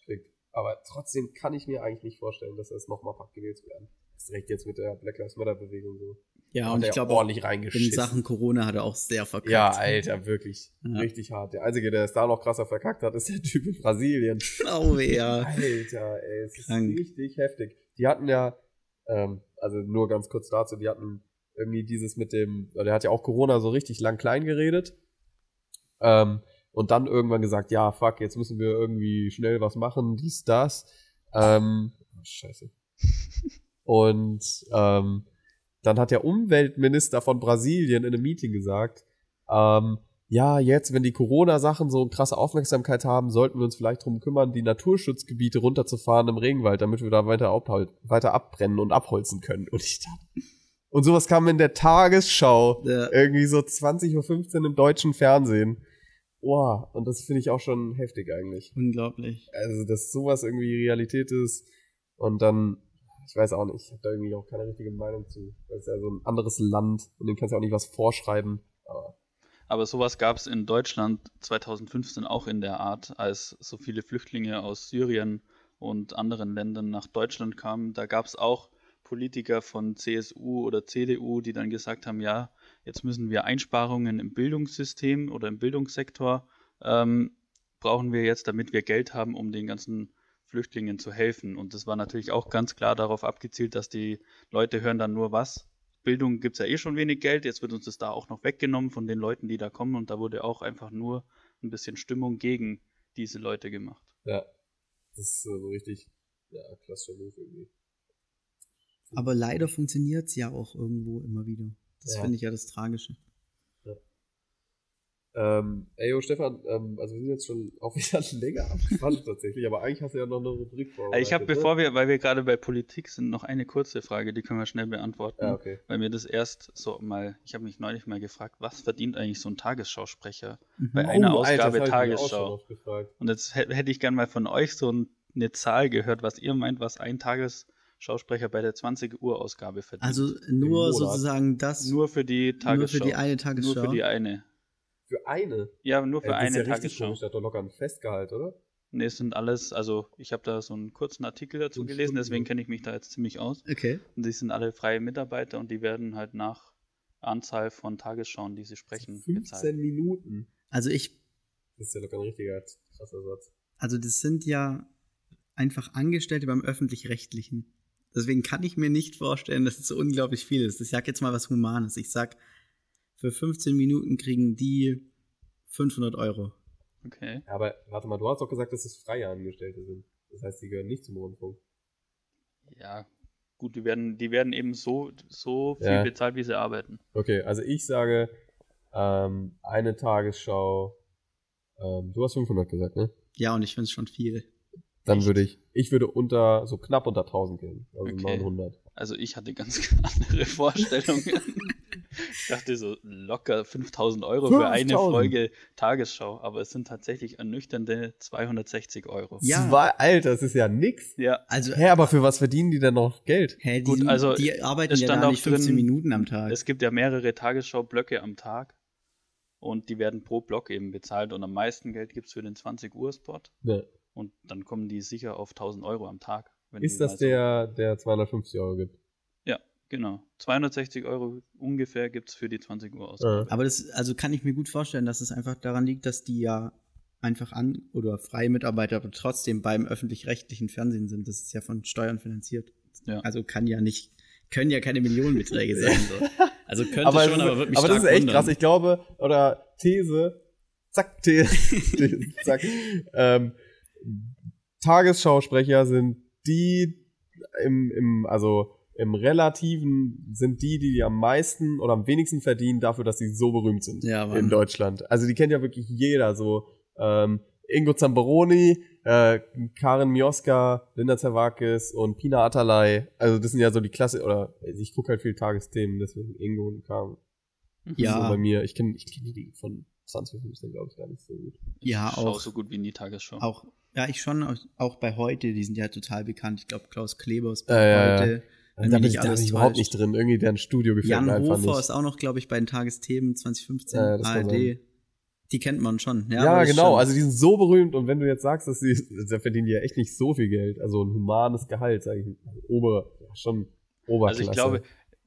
kriegt. Aber trotzdem kann ich mir eigentlich nicht vorstellen, dass er es nochmal packt, gewählt zu werden. Das ist direkt jetzt mit der Black Lives Matter Bewegung so. Ja, und er ich glaube auch ordentlich in reingeschissen. Sachen Corona hat er auch sehr verkackt. Ja, Alter, wirklich. Ja. Richtig hart. Der Einzige, der es da noch krasser verkackt hat, ist der Typ in Brasilien. Oh, ja. Alter, ey, es Krank. ist richtig heftig. Die hatten ja, ähm, also nur ganz kurz dazu, die hatten irgendwie dieses mit dem, der hat ja auch Corona so richtig lang klein geredet. Ähm, und dann irgendwann gesagt, ja, fuck, jetzt müssen wir irgendwie schnell was machen, dies, das. Ähm, oh, scheiße. Und ähm, dann hat der Umweltminister von Brasilien in einem Meeting gesagt, ähm, ja, jetzt, wenn die Corona-Sachen so krasse Aufmerksamkeit haben, sollten wir uns vielleicht drum kümmern, die Naturschutzgebiete runterzufahren im Regenwald, damit wir da weiter, weiter abbrennen und abholzen können. Und ich dachte, und sowas kam in der Tagesschau, Ja. irgendwie so 20.15 Uhr im deutschen Fernsehen. Boah, und das finde ich auch schon heftig eigentlich. Unglaublich. Also, dass sowas irgendwie Realität ist und dann, ich weiß auch nicht, ich habe da irgendwie auch keine richtige Meinung zu. Das ist ja so ein anderes Land und dem kannst du auch nicht was vorschreiben. Aber Aber sowas gab es in Deutschland 2015 auch in der Art, als so viele Flüchtlinge aus Syrien und anderen Ländern nach Deutschland kamen. Da gab es auch Politiker von CSU oder CDU, die dann gesagt haben, ja, jetzt müssen wir Einsparungen im Bildungssystem oder im Bildungssektor ähm, brauchen wir jetzt, damit wir Geld haben, um den ganzen Flüchtlingen zu helfen. Und das war natürlich auch ganz klar darauf abgezielt, dass die Leute hören dann nur was. Bildung gibt es ja eh schon wenig Geld, jetzt wird uns das da auch noch weggenommen von den Leuten, die da kommen. Und da wurde auch einfach nur ein bisschen Stimmung gegen diese Leute gemacht. ja, das ist so richtig, ja, klassischer Move irgendwie. Aber leider funktioniert es ja auch irgendwo immer wieder. Das Ja. finde ich ja das Tragische. Ähm, ey, yo, Stefan, ähm, also wir sind jetzt schon auch wieder länger abgefahren tatsächlich, aber eigentlich hast du ja noch eine Rubrik vor. ich habe, bevor wir, weil wir gerade bei Politik sind, noch eine kurze Frage, die können wir schnell beantworten. Ja, okay. Weil mir das erst so mal, ich habe mich neulich mal gefragt, was verdient eigentlich so ein Tagesschausprecher Mhm. bei einer Oh, Alter, Ausgabe das hab ich mir auch schon Tagesschau? Und jetzt hä- hätte ich gern mal von euch so ein- eine Zahl gehört, was ihr meint, was ein Tagesschausprecher bei der 20 Uhr Ausgabe verdient. Also nur sozusagen das, nur für die Tagesschau. nur für die eine Tagesschau. Nur für die eine. Für eine? Ja, nur für Ey, das eine ist ja Tagesschau. komisch, der hat doch locker ein Festgehalt, oder? Ne, es sind alles, also ich habe da so einen kurzen Artikel dazu Fünf gelesen, Stunden, deswegen kenne ich mich da jetzt ziemlich aus. Okay. Und die sind alle freie Mitarbeiter und die werden halt nach Anzahl von Tagesschauen, die sie sprechen, 15 bezahlt. Minuten. Also ich, Das ist ja locker ein richtiger krasser Satz. also das sind ja einfach Angestellte beim öffentlich-rechtlichen. Deswegen kann ich mir nicht vorstellen, dass es so unglaublich viel ist. Ich sag jetzt mal was Humanes. Ich sag, für 15 Minuten kriegen die 500 Euro. Okay. Aber warte mal, du hast doch gesagt, dass es freie Angestellte sind. Das heißt, die gehören nicht zum Rundfunk. Ja, gut, die werden, die werden eben so, so viel Ja. bezahlt, wie sie arbeiten. Okay, also ich sage, ähm, eine Tagesschau, ähm, du hast 500 gesagt, ne? Ja, und ich finde es schon viel. Dann würde ich, ich würde unter, so knapp unter 1000 gehen. Also Okay. 900. Also ich hatte ganz andere Vorstellungen. ich dachte so locker 5000 Euro für eine 5000? Folge Tagesschau, aber es sind tatsächlich ernüchternde 260 Euro. Ja. Zwei, Alter, das ist ja nix. Ja, Also, Hä, aber für was verdienen die denn noch Geld? hä, die, Gut, sind, also, die arbeiten es ja da nicht 15 drin, Minuten am Tag. es gibt ja mehrere Tagesschau-Blöcke am Tag und die werden pro Block eben bezahlt und am meisten Geld gibt es für den 20 Uhr Spot Ne. und dann kommen die sicher auf 1000 Euro am Tag. wenn Ist das mal so- der, der 250 Euro gibt? Genau. 260 Euro ungefähr gibt es für die 20 Uhr Ausgabe. Aber das, also kann ich mir gut vorstellen, dass es einfach daran liegt, dass die ja einfach an oder freie Mitarbeiter aber trotzdem beim öffentlich-rechtlichen Fernsehen sind. Das ist ja von Steuern finanziert. Ja. Also kann ja nicht, können ja keine Millionenbeträge sein. So. Also könnte aber schon, ist, aber wird mich aber das ist stark echt wundern. krass. Ich glaube, oder These, zack, These, These zack. Ähm, Tagesschausprecher sind die im, im, also im Relativen sind die, die am meisten oder am wenigsten verdienen dafür, dass sie so berühmt sind Ja, Mann. in Deutschland. Also die kennt ja wirklich jeder, so ähm, Ingo Zamperoni, äh, Karin Mioska, Linda Zerwakis und Pina Atalay. Also das sind ja so die Klasse, oder ich gucke halt viel Tagesthemen, deswegen Ingo und Karin. Ja. So bei mir, ich kenne ich kenn die von 2015, glaube ich, gar nicht so gut. Ja, Ich auch, so gut wie nie Tagesschau. auch, ja, ich schon, auch- auch bei heute, die sind ja total bekannt. Ich glaube, Klaus Kleber ist Ja, bei ja, ja. Da bin ich, da bin alles ich überhaupt nicht drin. Irgendwie deren Studio gefällt Jan mir einfach Hofer nicht. ist auch noch, glaube ich, bei den Tagesthemen 2015 Ja, ARD. sein. Die kennt man schon. Ja, Ja, genau. Also die sind so berühmt und wenn du jetzt sagst, dass sie, da verdienen die ja echt nicht so viel Geld. Also ein humanes Gehalt, sag ich. Ober, schon Oberklasse. Also ich glaube,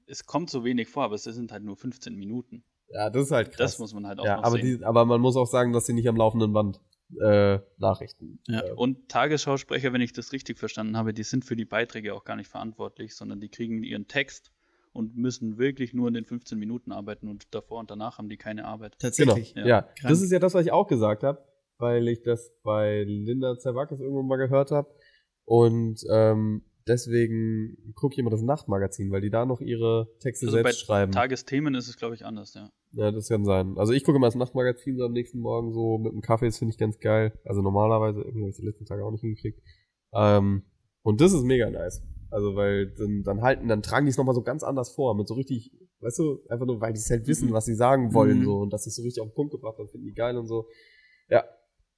es kommt so wenig vor, aber es sind halt nur 15 Minuten. ja, das ist halt krass. Das muss man halt auch ja, noch aber, sehen. die, aber man muss auch sagen, dass sie nicht am laufenden Band äh, Nachrichten. Ja. Äh, Und Tagesschausprecher, wenn ich das richtig verstanden habe, die sind für die Beiträge auch gar nicht verantwortlich, sondern die kriegen ihren Text und müssen wirklich nur in den 15 Minuten arbeiten und davor und danach haben die keine Arbeit. genau. Tatsächlich. Ja, Ja, das ist ja das, was ich auch gesagt habe, weil ich das bei Linda Zerwakis irgendwann mal gehört habe. Und ähm, deswegen gucke ich immer das Nachtmagazin, weil die da noch ihre Texte Also bei selbst schreiben. Tagesthemen ist es, glaube ich, anders, ja. Ja, das kann sein. Also ich gucke immer das Nachtmagazin so am nächsten Morgen so mit einem Kaffee, das finde ich ganz geil. Also normalerweise, irgendwie habe ich die letzten Tage auch nicht hingekriegt. Ähm, und das ist mega nice. Also weil dann, dann halten, dann tragen die es nochmal so ganz anders vor, mit so richtig, weißt du, einfach nur, weil die es halt wissen, Mhm. was sie sagen wollen, Mhm. so, und das ist so richtig auf den Punkt gebracht, dann finden die geil und so. Ja.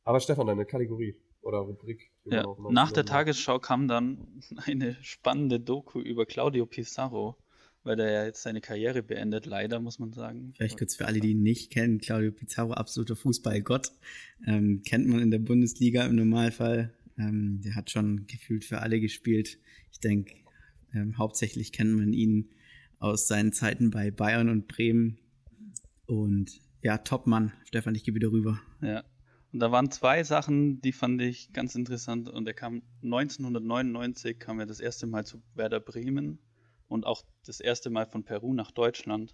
Aber Stefan, deine Kategorie oder Rubrik. die man ja. auch noch Nach der. Tagesschau kam dann eine spannende Doku über Claudio Pizarro, weil der ja jetzt seine Karriere beendet, leider, muss man sagen. Vielleicht kurz für alle, die ihn nicht kennen, Claudio Pizarro, absoluter Fußballgott. Ähm, kennt man in der Bundesliga im Normalfall. Ähm, der hat schon gefühlt für alle gespielt. Ich denke, ähm, hauptsächlich kennt man ihn aus seinen Zeiten bei Bayern und Bremen. Und ja, Topmann. Stefan, ich gehe wieder rüber. Ja. Und da waren zwei Sachen, die fand ich ganz interessant. Und er kam 1999, kam er das erste Mal zu Werder Bremen und auch das erste Mal von Peru nach Deutschland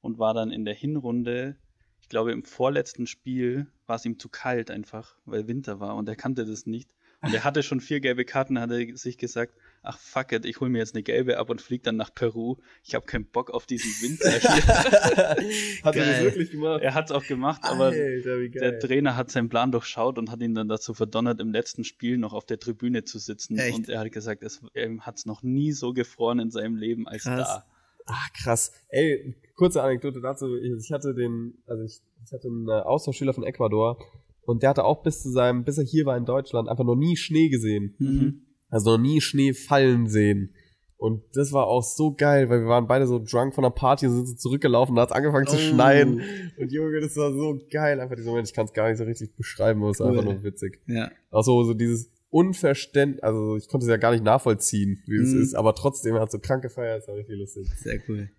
und war dann in der Hinrunde, ich glaube im vorletzten Spiel war es ihm zu kalt einfach, weil Winter war und er kannte das nicht. Und er hatte schon vier gelbe Karten, hat er sich gesagt, ach fuck it, ich hole mir jetzt eine gelbe ab und fliege dann nach Peru. Ich habe keinen Bock auf diesen Winter hier. Hat er das Geil. wirklich gemacht? er hat es auch gemacht, aber Alter, geil. der Trainer hat seinen Plan durchschaut und hat ihn dann dazu verdonnert, im letzten Spiel noch auf der Tribüne zu sitzen. Echt? Und er hat gesagt, es, er hat es noch nie so gefroren in seinem Leben als Krass. da. Ah, krass. Ey, kurze Anekdote dazu. Ich, ich hatte den, also ich, ich hatte einen Austauschschüler von Ecuador und der hatte auch bis zu seinem, bis er hier war in Deutschland, einfach noch nie Schnee gesehen. Mhm. Also noch nie Schnee fallen sehen. Und das war auch so geil, weil wir waren beide so drunk von der Party und sind so zurückgelaufen, da hat es angefangen zu Oh. schneien. Und Junge, das war so geil. Einfach dieser Moment, ich kann es gar nicht so richtig beschreiben, aber es Cool. einfach nur witzig. Ja. Auch so, so dieses Unverständnis, also ich konnte es ja gar nicht nachvollziehen, wie es Mhm. ist, aber trotzdem er hat so krank gefeiert, das war richtig lustig. Sehr cool.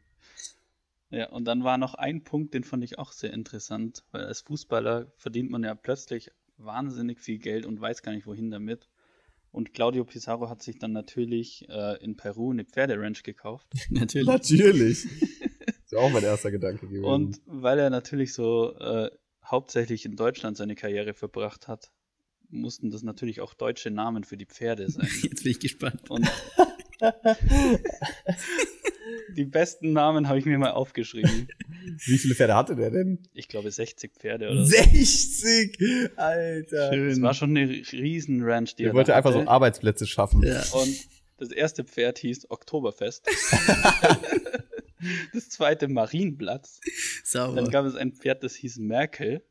Ja, und dann war noch ein Punkt, den fand ich auch sehr interessant, weil als Fußballer verdient man ja plötzlich wahnsinnig viel Geld und weiß gar nicht, wohin damit. Und Claudio Pizarro hat sich dann natürlich äh, in Peru eine Pferderanch gekauft. Natürlich. Natürlich. das ist auch mein erster Gedanke gewesen. Und weil er natürlich so äh, hauptsächlich in Deutschland seine Karriere verbracht hat, mussten das natürlich auch deutsche Namen für die Pferde sein. Jetzt bin ich gespannt. Und die besten Namen habe ich mir mal aufgeschrieben. Wie viele Pferde hatte der denn? Ich glaube 60 Pferde oder so. 60! Alter. Es war schon eine riesen Ranch, die Der er wollte da einfach so hatte. Arbeitsplätze schaffen. Ja. Und das erste Pferd hieß Oktoberfest. das zweite Marienplatz. Sauber. Dann gab es ein Pferd, das hieß Merkel.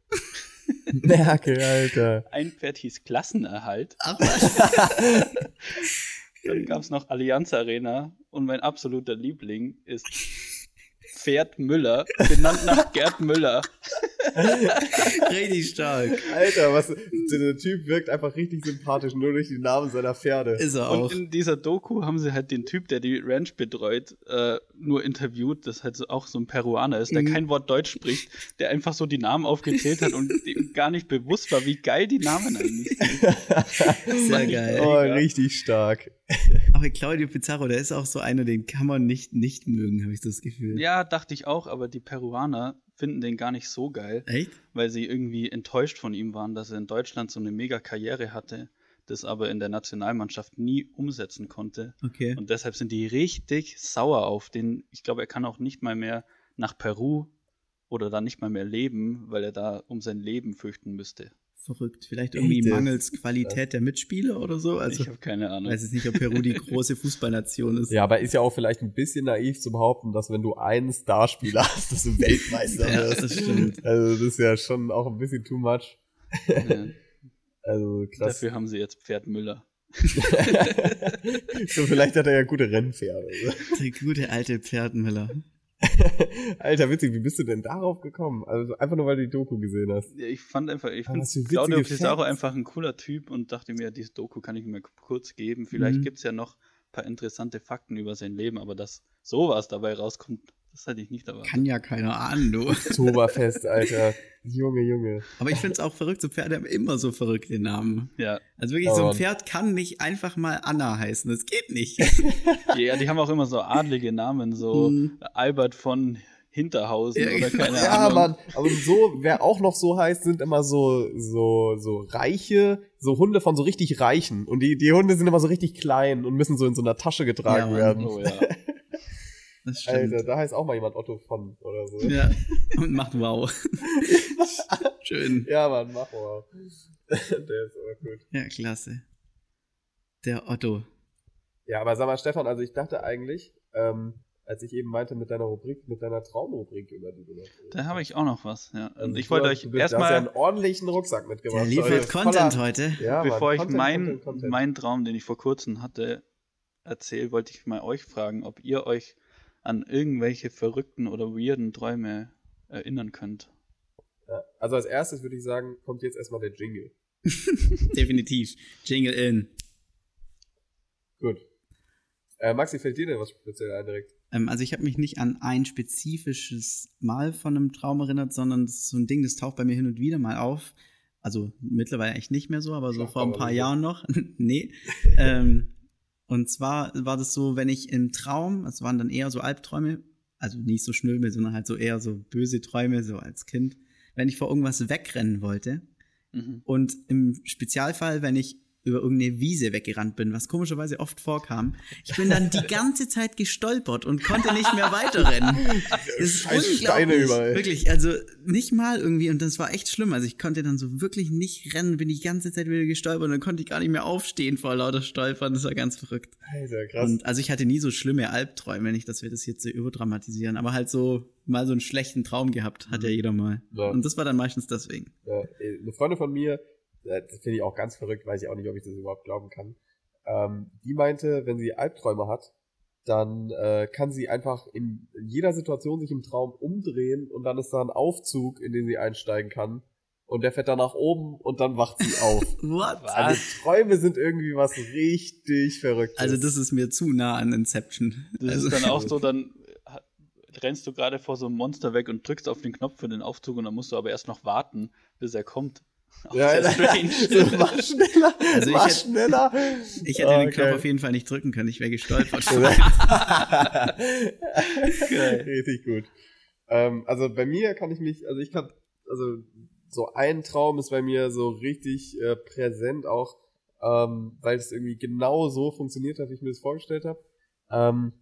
Merkel, Alter. Ein Pferd hieß Klassenerhalt. Ach, was? Dann gab es noch Allianz Arena. Und mein absoluter Liebling ist Pferd Müller, benannt nach Gerd Müller. Richtig stark. Alter, was, der Typ wirkt einfach richtig sympathisch, nur durch die Namen seiner Pferde. Ist er Und auch. in dieser Doku haben sie halt den Typ, der die Ranch betreut, äh, nur interviewt, das halt so, auch so ein Peruaner ist, der Mhm. kein Wort Deutsch spricht, der einfach so die Namen aufgezählt hat und dem gar nicht bewusst war, wie geil die Namen eigentlich sind. Sehr geil. Oh, richtig stark. Aber Claudio Pizarro, der ist auch so einer, den kann man nicht nicht mögen, habe ich das Gefühl. Ja, dachte ich auch, aber die Peruaner finden den gar nicht so geil, Echt? weil sie irgendwie enttäuscht von ihm waren, dass er in Deutschland so eine mega Karriere hatte, das aber in der Nationalmannschaft nie umsetzen konnte. Okay. Und deshalb sind die richtig sauer auf den. Ich glaube, er kann auch nicht mal mehr nach Peru oder da nicht mal mehr leben, weil er da um sein Leben fürchten müsste. Verrückt. Vielleicht irgendwie jetzt? mangels Qualität der Mitspieler oder so. Also, ich habe keine Ahnung. weiß jetzt nicht, ob Peru die große Fußballnation ist. Ja, aber ist ja auch vielleicht ein bisschen naiv zu behaupten, dass wenn du einen Starspieler hast, dass du Weltmeister Ja, wirst. das stimmt. Also, das ist ja schon auch ein bisschen too much. Ja, Also, krass. dafür haben sie jetzt Pferd Müller. so, vielleicht hat er ja gute Rennpferde. Der gute alte Pferdmüller. Alter, witzig, wie bist du denn darauf gekommen? Also einfach nur, weil du die Doku gesehen hast. Ja, ich fand einfach, ich finde Claudio Pizarro einfach ein cooler Typ und dachte mir, dieses Doku kann ich mir kurz geben. Vielleicht Mhm. gibt's ja noch ein paar interessante Fakten über sein Leben, aber dass sowas dabei rauskommt, das hätte ich nicht erwartet. Kann ja keiner ahnen, du. Oktoberfest, Alter. Junge, Junge. Aber ich finde es auch verrückt, so Pferde haben immer so verrückte Namen. Ja. Also wirklich, Ja, so ein. Pferd kann nicht einfach mal Anna heißen. Das geht nicht. ja, die haben auch immer so adlige Namen, so Mhm. Albert von Hinterhausen Ja, oder genau. keine Ja, Ahnung. Mann. Aber so, wer auch noch so heißt, sind immer so, so, so reiche, so Hunde von so richtig Reichen. Und die, die Hunde sind immer so richtig klein und müssen so in so einer Tasche getragen Ja, werden. Oh ja. Das stimmt. Alter, da heißt auch mal jemand Otto von oder so. Ja. Und macht wow. Schön. Ja, Mann, mach mal. Der ist aber gut. Ja, klasse. Der Otto. Ja, aber sag mal, Stefan, also ich dachte eigentlich, ähm, als ich eben meinte mit deiner Rubrik, mit deiner Traumrubrik, über die du noch Da habe ich auch noch was, ja. Also Und ich du wollte euch du bist- Du hast ja erstmal, einen ordentlichen Rucksack mitgebracht. Der liefert. Content Voller- heute. Ja, Mann, bevor ich Content, meinen Content, Content. mein Traum, den ich vor kurzem hatte, erzähle, wollte ich mal euch fragen, ob ihr euch an irgendwelche verrückten oder weirden Träume erinnern könnt. Ja. Also als erstes würde ich sagen, kommt jetzt erstmal der Jingle. Definitiv. Jingle in. Gut. Äh, Maxi, fällt dir denn was speziell ein direkt? Ähm, also ich habe mich nicht an ein spezifisches Mal von einem Traum erinnert, sondern das ist so ein Ding, das taucht bei mir hin und wieder mal auf. Also mittlerweile echt nicht mehr so, aber so Schafft vor ein paar. Jahren noch. nee. ähm, und zwar war das so, wenn ich im Traum, es waren dann eher so Albträume, also nicht so Schnöbel, sondern halt so eher so böse Träume, so als Kind, wenn ich vor irgendwas wegrennen wollte. Mhm. Und im Spezialfall, wenn ich über irgendeine Wiese weggerannt bin, was komischerweise oft vorkam, ich bin dann die ganze Zeit gestolpert und konnte nicht mehr weiterrennen. Das ist Scheiß unglaublich. Steine überall. Wirklich, also nicht mal irgendwie, und das war echt schlimm. Also ich konnte dann so wirklich nicht rennen, bin die ganze Zeit wieder gestolpert und dann konnte ich gar nicht mehr aufstehen vor lauter Stolpern. Das war ganz verrückt. Alter, krass. Und also ich hatte nie so schlimme Albträume, nicht, dass wir das jetzt so überdramatisieren, aber halt so mal so einen schlechten Traum gehabt, hat ja jeder mal. Ja. Und das war dann meistens deswegen. Ja, eine Freundin von mir, das finde ich auch ganz verrückt, weiß ich auch nicht, ob ich das überhaupt glauben kann. Ähm, die meinte, wenn sie Albträume hat, dann äh, kann sie einfach in jeder Situation sich im Traum umdrehen und dann ist da ein Aufzug, in den sie einsteigen kann. Und der fährt dann nach oben und dann wacht sie auf. What? Also Träume sind irgendwie was richtig Verrücktes. Also das ist mir zu nah an Inception. Das also, ist dann auch so, dann rennst du gerade vor so einem Monster weg und drückst auf den Knopf für den Aufzug und dann musst du aber erst noch warten, bis er kommt. Ja, strange. so, mach schneller, Also ich mach hätte- schneller. ich hätte den Knopf auf jeden Fall nicht drücken können, ich wäre gestolpert. Richtig gut. Ähm, also bei mir kann ich mich, also ich kann, also so ein Traum ist bei mir so richtig äh, präsent auch, ähm, weil es irgendwie genau so funktioniert hat, wie ich mir das vorgestellt habe. Ähm,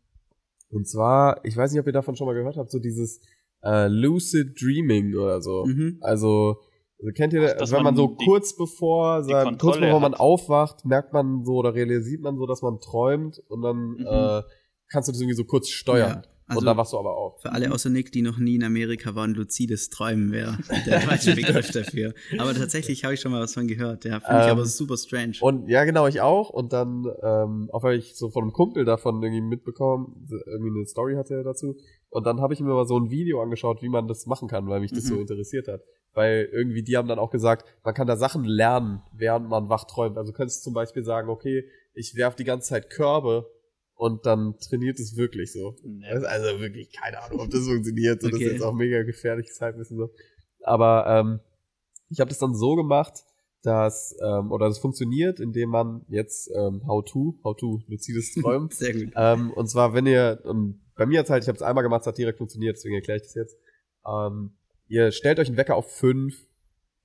und zwar, ich weiß nicht, ob ihr davon schon mal gehört habt, so dieses äh, Lucid Dreaming oder so. Mhm. Also, also kennt ihr, Ach, wenn man, man so die- kurz bevor, sein, kurz bevor man hat. aufwacht, merkt man so oder realisiert man so, dass man träumt und dann Mhm. äh, kannst du das irgendwie so kurz steuern. Ja, also und dann wachst du aber auf. Für alle außer Nick, die noch nie in Amerika waren, luzides Träumen wäre der falsche Begriff dafür. Aber tatsächlich habe ich schon mal was von gehört. Ja, finde ich Ähm, aber super strange. Und ja, genau, ich auch. Und dann, ähm, auch weil ich so von einem Kumpel davon irgendwie mitbekommen, irgendwie eine Story hatte er dazu. Und dann habe ich mir mal so ein Video angeschaut, wie man das machen kann, weil mich das Mhm. so interessiert hat. Weil irgendwie die haben dann auch gesagt, man kann da Sachen lernen, während man wach träumt. Also du könntest zum Beispiel sagen, okay, ich werf die ganze Zeit Körbe und dann trainiert es wirklich so. Ist also wirklich keine Ahnung, ob das funktioniert. So, Das Okay. ist jetzt auch mega gefährliches Halbwissen so. Aber ähm, ich habe das dann so gemacht, dass, ähm, oder das funktioniert, indem man jetzt ähm, How to, How to luzides Träumen. Sehr gut. ähm, und zwar, wenn ihr, und bei mir hat's halt, ich habe es einmal gemacht, es hat direkt funktioniert, deswegen erkläre ich das jetzt. Ähm, ihr stellt euch einen Wecker auf fünf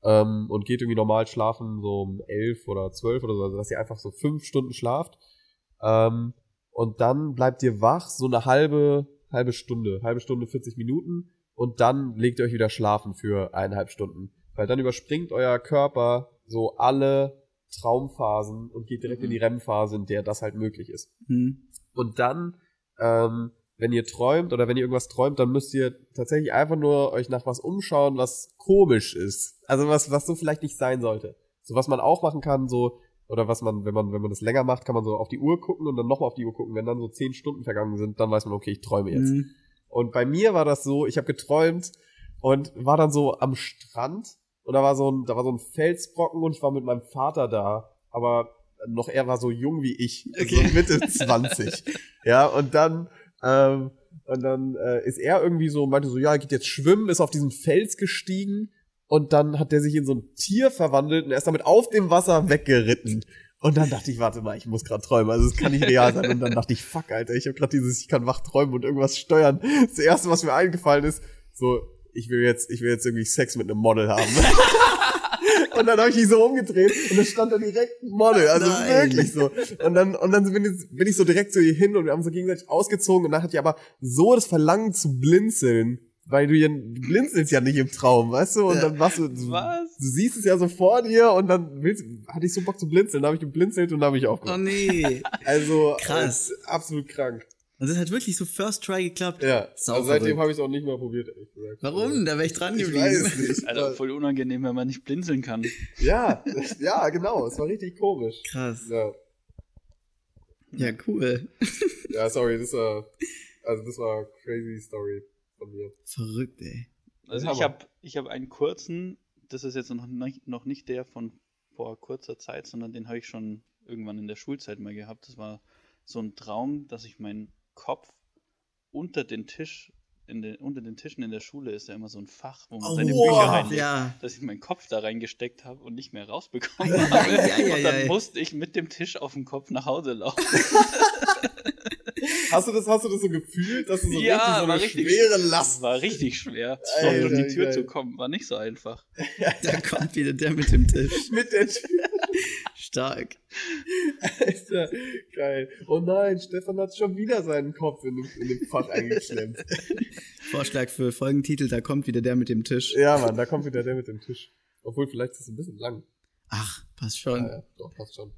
ähm, und geht irgendwie normal schlafen, so um elf oder zwölf oder so, also dass ihr einfach so fünf Stunden schlaft. Ähm, und dann bleibt ihr wach, so eine halbe, halbe Stunde, halbe Stunde, 40 Minuten. Und dann legt ihr euch wieder schlafen für eineinhalb Stunden. Weil dann überspringt euer Körper so alle Traumphasen und geht direkt Mhm. in die REM-Phase, in der das halt möglich ist. Hm. Und dann, ähm, wenn ihr träumt oder wenn ihr irgendwas träumt, dann müsst ihr tatsächlich einfach nur euch nach was umschauen, was komisch ist. Also was, was so vielleicht nicht sein sollte. So was man auch machen kann, so, oder was man, wenn man, wenn man das länger macht, kann man so auf die Uhr gucken und dann nochmal auf die Uhr gucken. Wenn dann so zehn Stunden vergangen sind, dann weiß man, okay, ich träume jetzt. Hm. Und bei mir war das so, ich habe geträumt und war dann so am Strand und da war so ein, da war so ein Felsbrocken und ich war mit meinem Vater da. Aber noch er war so jung wie ich, so Mitte 20. Ja, und dann, ähm, und dann äh, ist er irgendwie so, meinte so, ja, er geht jetzt schwimmen, ist auf diesen Fels gestiegen und dann hat der sich in so ein Tier verwandelt und er ist damit auf dem Wasser weggeritten. Und dann dachte ich, warte mal, ich muss gerade träumen, also es kann nicht real sein. Und dann dachte ich, fuck, Alter, ich habe gerade dieses, ich kann wach träumen und irgendwas steuern. Das erste, was mir eingefallen ist, so, ich will jetzt, ich will jetzt irgendwie Sex mit einem Model haben. und dann habe ich mich so umgedreht und da stand da direkt ein Model, also Nein. wirklich so. Und dann, und dann bin ich, bin ich so direkt zu ihr hin und wir haben so gegenseitig ausgezogen und dann hat die aber so das Verlangen zu blinzeln, weil du, ja, du blinzelst ja nicht im Traum, weißt du? Und dann warst du, du, Was? du siehst es ja so vor dir und dann willst, hatte ich so Bock zu blinzeln, dann habe ich geblinzelt und dann habe ich Oh aufgehört. nee. Also Krass. absolut krank. Und das hat wirklich so First Try geklappt. Ja. Sau also seitdem habe ich es auch nicht mehr probiert, ehrlich gesagt. Warum? Da wäre ich dran Ich geblieben. weiß nicht. Also voll unangenehm, wenn man nicht blinzeln kann. ja, ja, genau. Es war richtig komisch. Krass. Ja, Ja, cool. ja sorry, das war, also das war crazy Story mir. Verrückt, ey. Also ich habe ich hab einen kurzen, das ist jetzt noch nicht, noch nicht der von vor kurzer Zeit, sondern den habe ich schon irgendwann in der Schulzeit mal gehabt. Das war so ein Traum, dass ich meinen Kopf unter den Tisch, in den, unter den Tischen in der Schule ist ja immer so ein Fach, wo man seine wow. Bücher reinlegt, Oh, ja. dass ich meinen Kopf da reingesteckt habe und nicht mehr rausbekommen habe. ei, ei, und dann musste ich mit dem Tisch auf dem Kopf nach Hause laufen. Hast du das, hast du das so gefühlt, dass du so Ja, richtig so war eine richtig schwere Das Last war richtig schwer. Alter, durch die Tür geil. zu kommen, war nicht so einfach. Da kommt wieder der mit dem Tisch. mit der Tür? Stark. Alter, geil. Oh nein, Stefan hat schon wieder seinen Kopf in dem, in dem Fach eingeklemmt. Vorschlag für Folgentitel, da kommt wieder der mit dem Tisch. ja, Mann, da kommt wieder der mit dem Tisch. Obwohl, vielleicht ist es ein bisschen lang. Ach, passt schon. Ja, ja, doch, passt schon.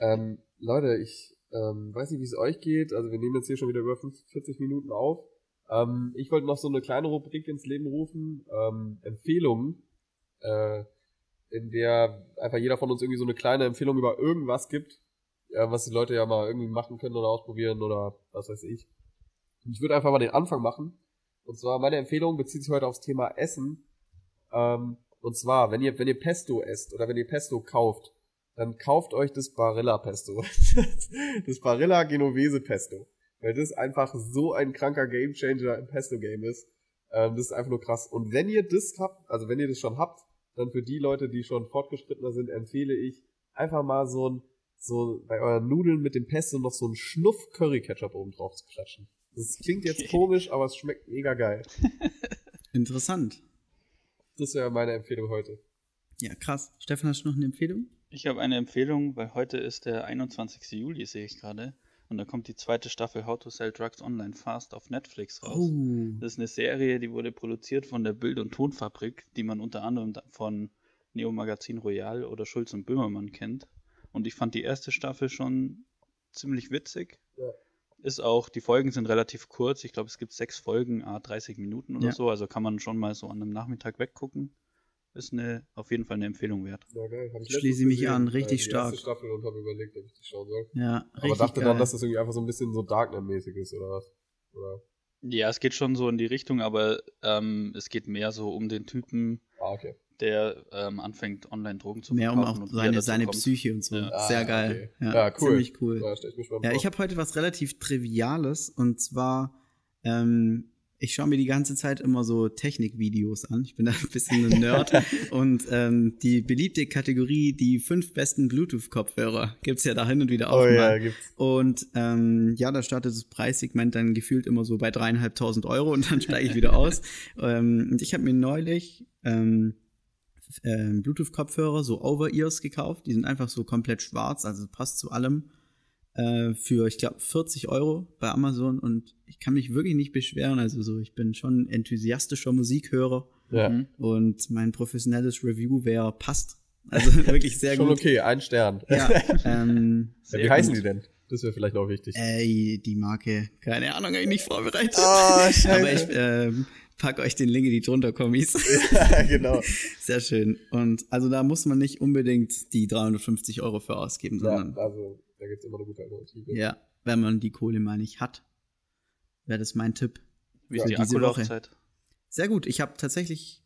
Ähm, Leute, ich ähm, weiß nicht, wie es euch geht. Also wir nehmen jetzt hier schon wieder über 45 Minuten auf. Ähm, ich wollte noch so eine kleine Rubrik ins Leben rufen. Ähm, Empfehlungen. Äh, in der einfach jeder von uns irgendwie so eine kleine Empfehlung über irgendwas gibt, ja, was die Leute ja mal irgendwie machen können oder ausprobieren oder was weiß ich. Ich würde einfach mal den Anfang machen. Und zwar meine Empfehlung bezieht sich heute aufs Thema Essen. Ähm, und zwar, wenn ihr, wenn ihr Pesto esst oder wenn ihr Pesto kauft, dann kauft euch das Barilla Pesto. das Barilla Genovese Pesto. Weil das einfach so ein kranker Gamechanger im Pesto-Game ist. Ähm, das ist einfach nur krass. Und wenn ihr das habt, also wenn ihr das schon habt, dann für die Leute, die schon fortgeschrittener sind, empfehle ich einfach mal so ein, so bei euren Nudeln mit dem Pesto noch so einen Schnuff Curry-Ketchup oben drauf zu klatschen. Das klingt jetzt Okay. komisch, aber es schmeckt mega geil. Interessant. Das wäre meine Empfehlung heute. Ja, krass. Stefan, hast du noch eine Empfehlung? Ich habe eine Empfehlung, weil heute ist der 21. Juli, sehe ich gerade. Und da kommt die zweite Staffel How to Sell Drugs Online Fast auf Netflix raus. Oh. Das ist eine Serie, die wurde produziert von der Bild- und Tonfabrik, die man unter anderem von Neo Magazin Royal oder Schulz und Böhmermann kennt. Und ich fand die erste Staffel schon ziemlich witzig. Ja. Ist auch, die Folgen sind relativ kurz. Ich glaube, es gibt sechs Folgen, a 30 Minuten oder Ja. so. Also kann man schon mal so an einem Nachmittag weggucken. Ist eine, auf jeden Fall eine Empfehlung wert. Ja, geil. Hab ich Schließe mich gesehen, an, äh, richtig die stark. Erste Staffel und habe überlegt, ob ich die schauen soll. Ja, Aber richtig dachte geil. dann, dass das irgendwie einfach so ein bisschen so Darknet-mäßig ist, oder was? Oder? Ja, es geht schon so in die Richtung, aber ähm, es geht mehr so um den Typen, Ah, okay. der ähm, anfängt, online Drogen zu Mehr um verkaufen. auch und wie er seine, seine kommt. Psyche und so. Ja. Sehr Ah, geil. okay. Ja, Ja, cool. Ziemlich cool. Ja, ich Ja, ich habe heute was relativ Triviales und zwar, ähm, ich schaue mir die ganze Zeit immer so Technikvideos an. Ich bin da ein bisschen ein Nerd. und ähm, die beliebte Kategorie, die fünf besten Bluetooth-Kopfhörer, gibt's ja da hin und wieder auch Oh mal. ja, gibt's. Und ähm, ja, da startet das Preissegment dann gefühlt immer so bei dreieinhalbtausend Euro und dann steige ich wieder aus. ähm, und ich habe mir neulich ähm, ähm, Bluetooth-Kopfhörer, so Over-Ears gekauft. Die sind einfach so komplett schwarz, also passt zu allem. Äh, für, ich glaube, 40 Euro bei Amazon und ich kann mich wirklich nicht beschweren. Also so, ich bin schon ein enthusiastischer Musikhörer Ja. Mhm. und mein professionelles Review wäre passt. Also wirklich sehr Schon gut. okay, ein Stern. Ja, ähm, Ja, wie Sehr heißen gut. die denn? Das wäre vielleicht noch wichtig. Ey, die Marke, keine Ahnung, habe ich nicht vorbereitet. Ah, scheiße. Aber ich ähm, pack euch den Link in die drunter Kommis. ja, genau. Sehr schön. Und also da muss man nicht unbedingt die 350 Euro für ausgeben, Ja, sondern also, da gibt's immer eine gute Alternative. ja, wenn man die Kohle mal nicht hat, wäre das mein Tipp. Wie ist für die diese Woche. Akkulaufzeit? Sehr gut. Ich habe tatsächlich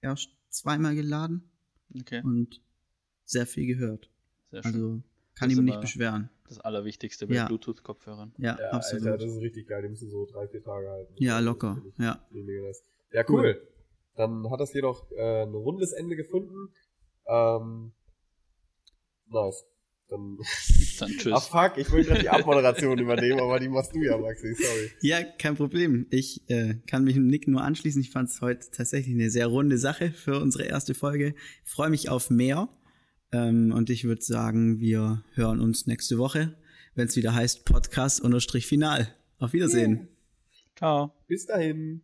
erst zweimal geladen Okay, und sehr viel gehört. sehr schön. Also kann Das ich mich nicht beschweren. das Allerwichtigste bei Ja. Bluetooth-Kopfhörern. Ja, Ja, absolut. Alter, das ist richtig geil. Die müssen so drei, vier Tage halten. ja, locker. Ja. Ja, cool. Dann hat das hier doch äh, ein rundes Ende gefunden. Ähm, nice. Dann. Dann Ach tschüss. fuck, ich wollte gerade die Abmoderation übernehmen, aber die machst du ja, Maxi. Sorry. Ja, kein Problem. Ich äh, kann mich dem Nick nur anschließen. Ich fand es heute tatsächlich eine sehr runde Sache für unsere erste Folge. Ich freue mich auf mehr. Ähm, und ich würde sagen, wir hören uns nächste Woche, wenn es wieder heißt Podcast-Final. Auf Wiedersehen. Ciao. Bis dahin.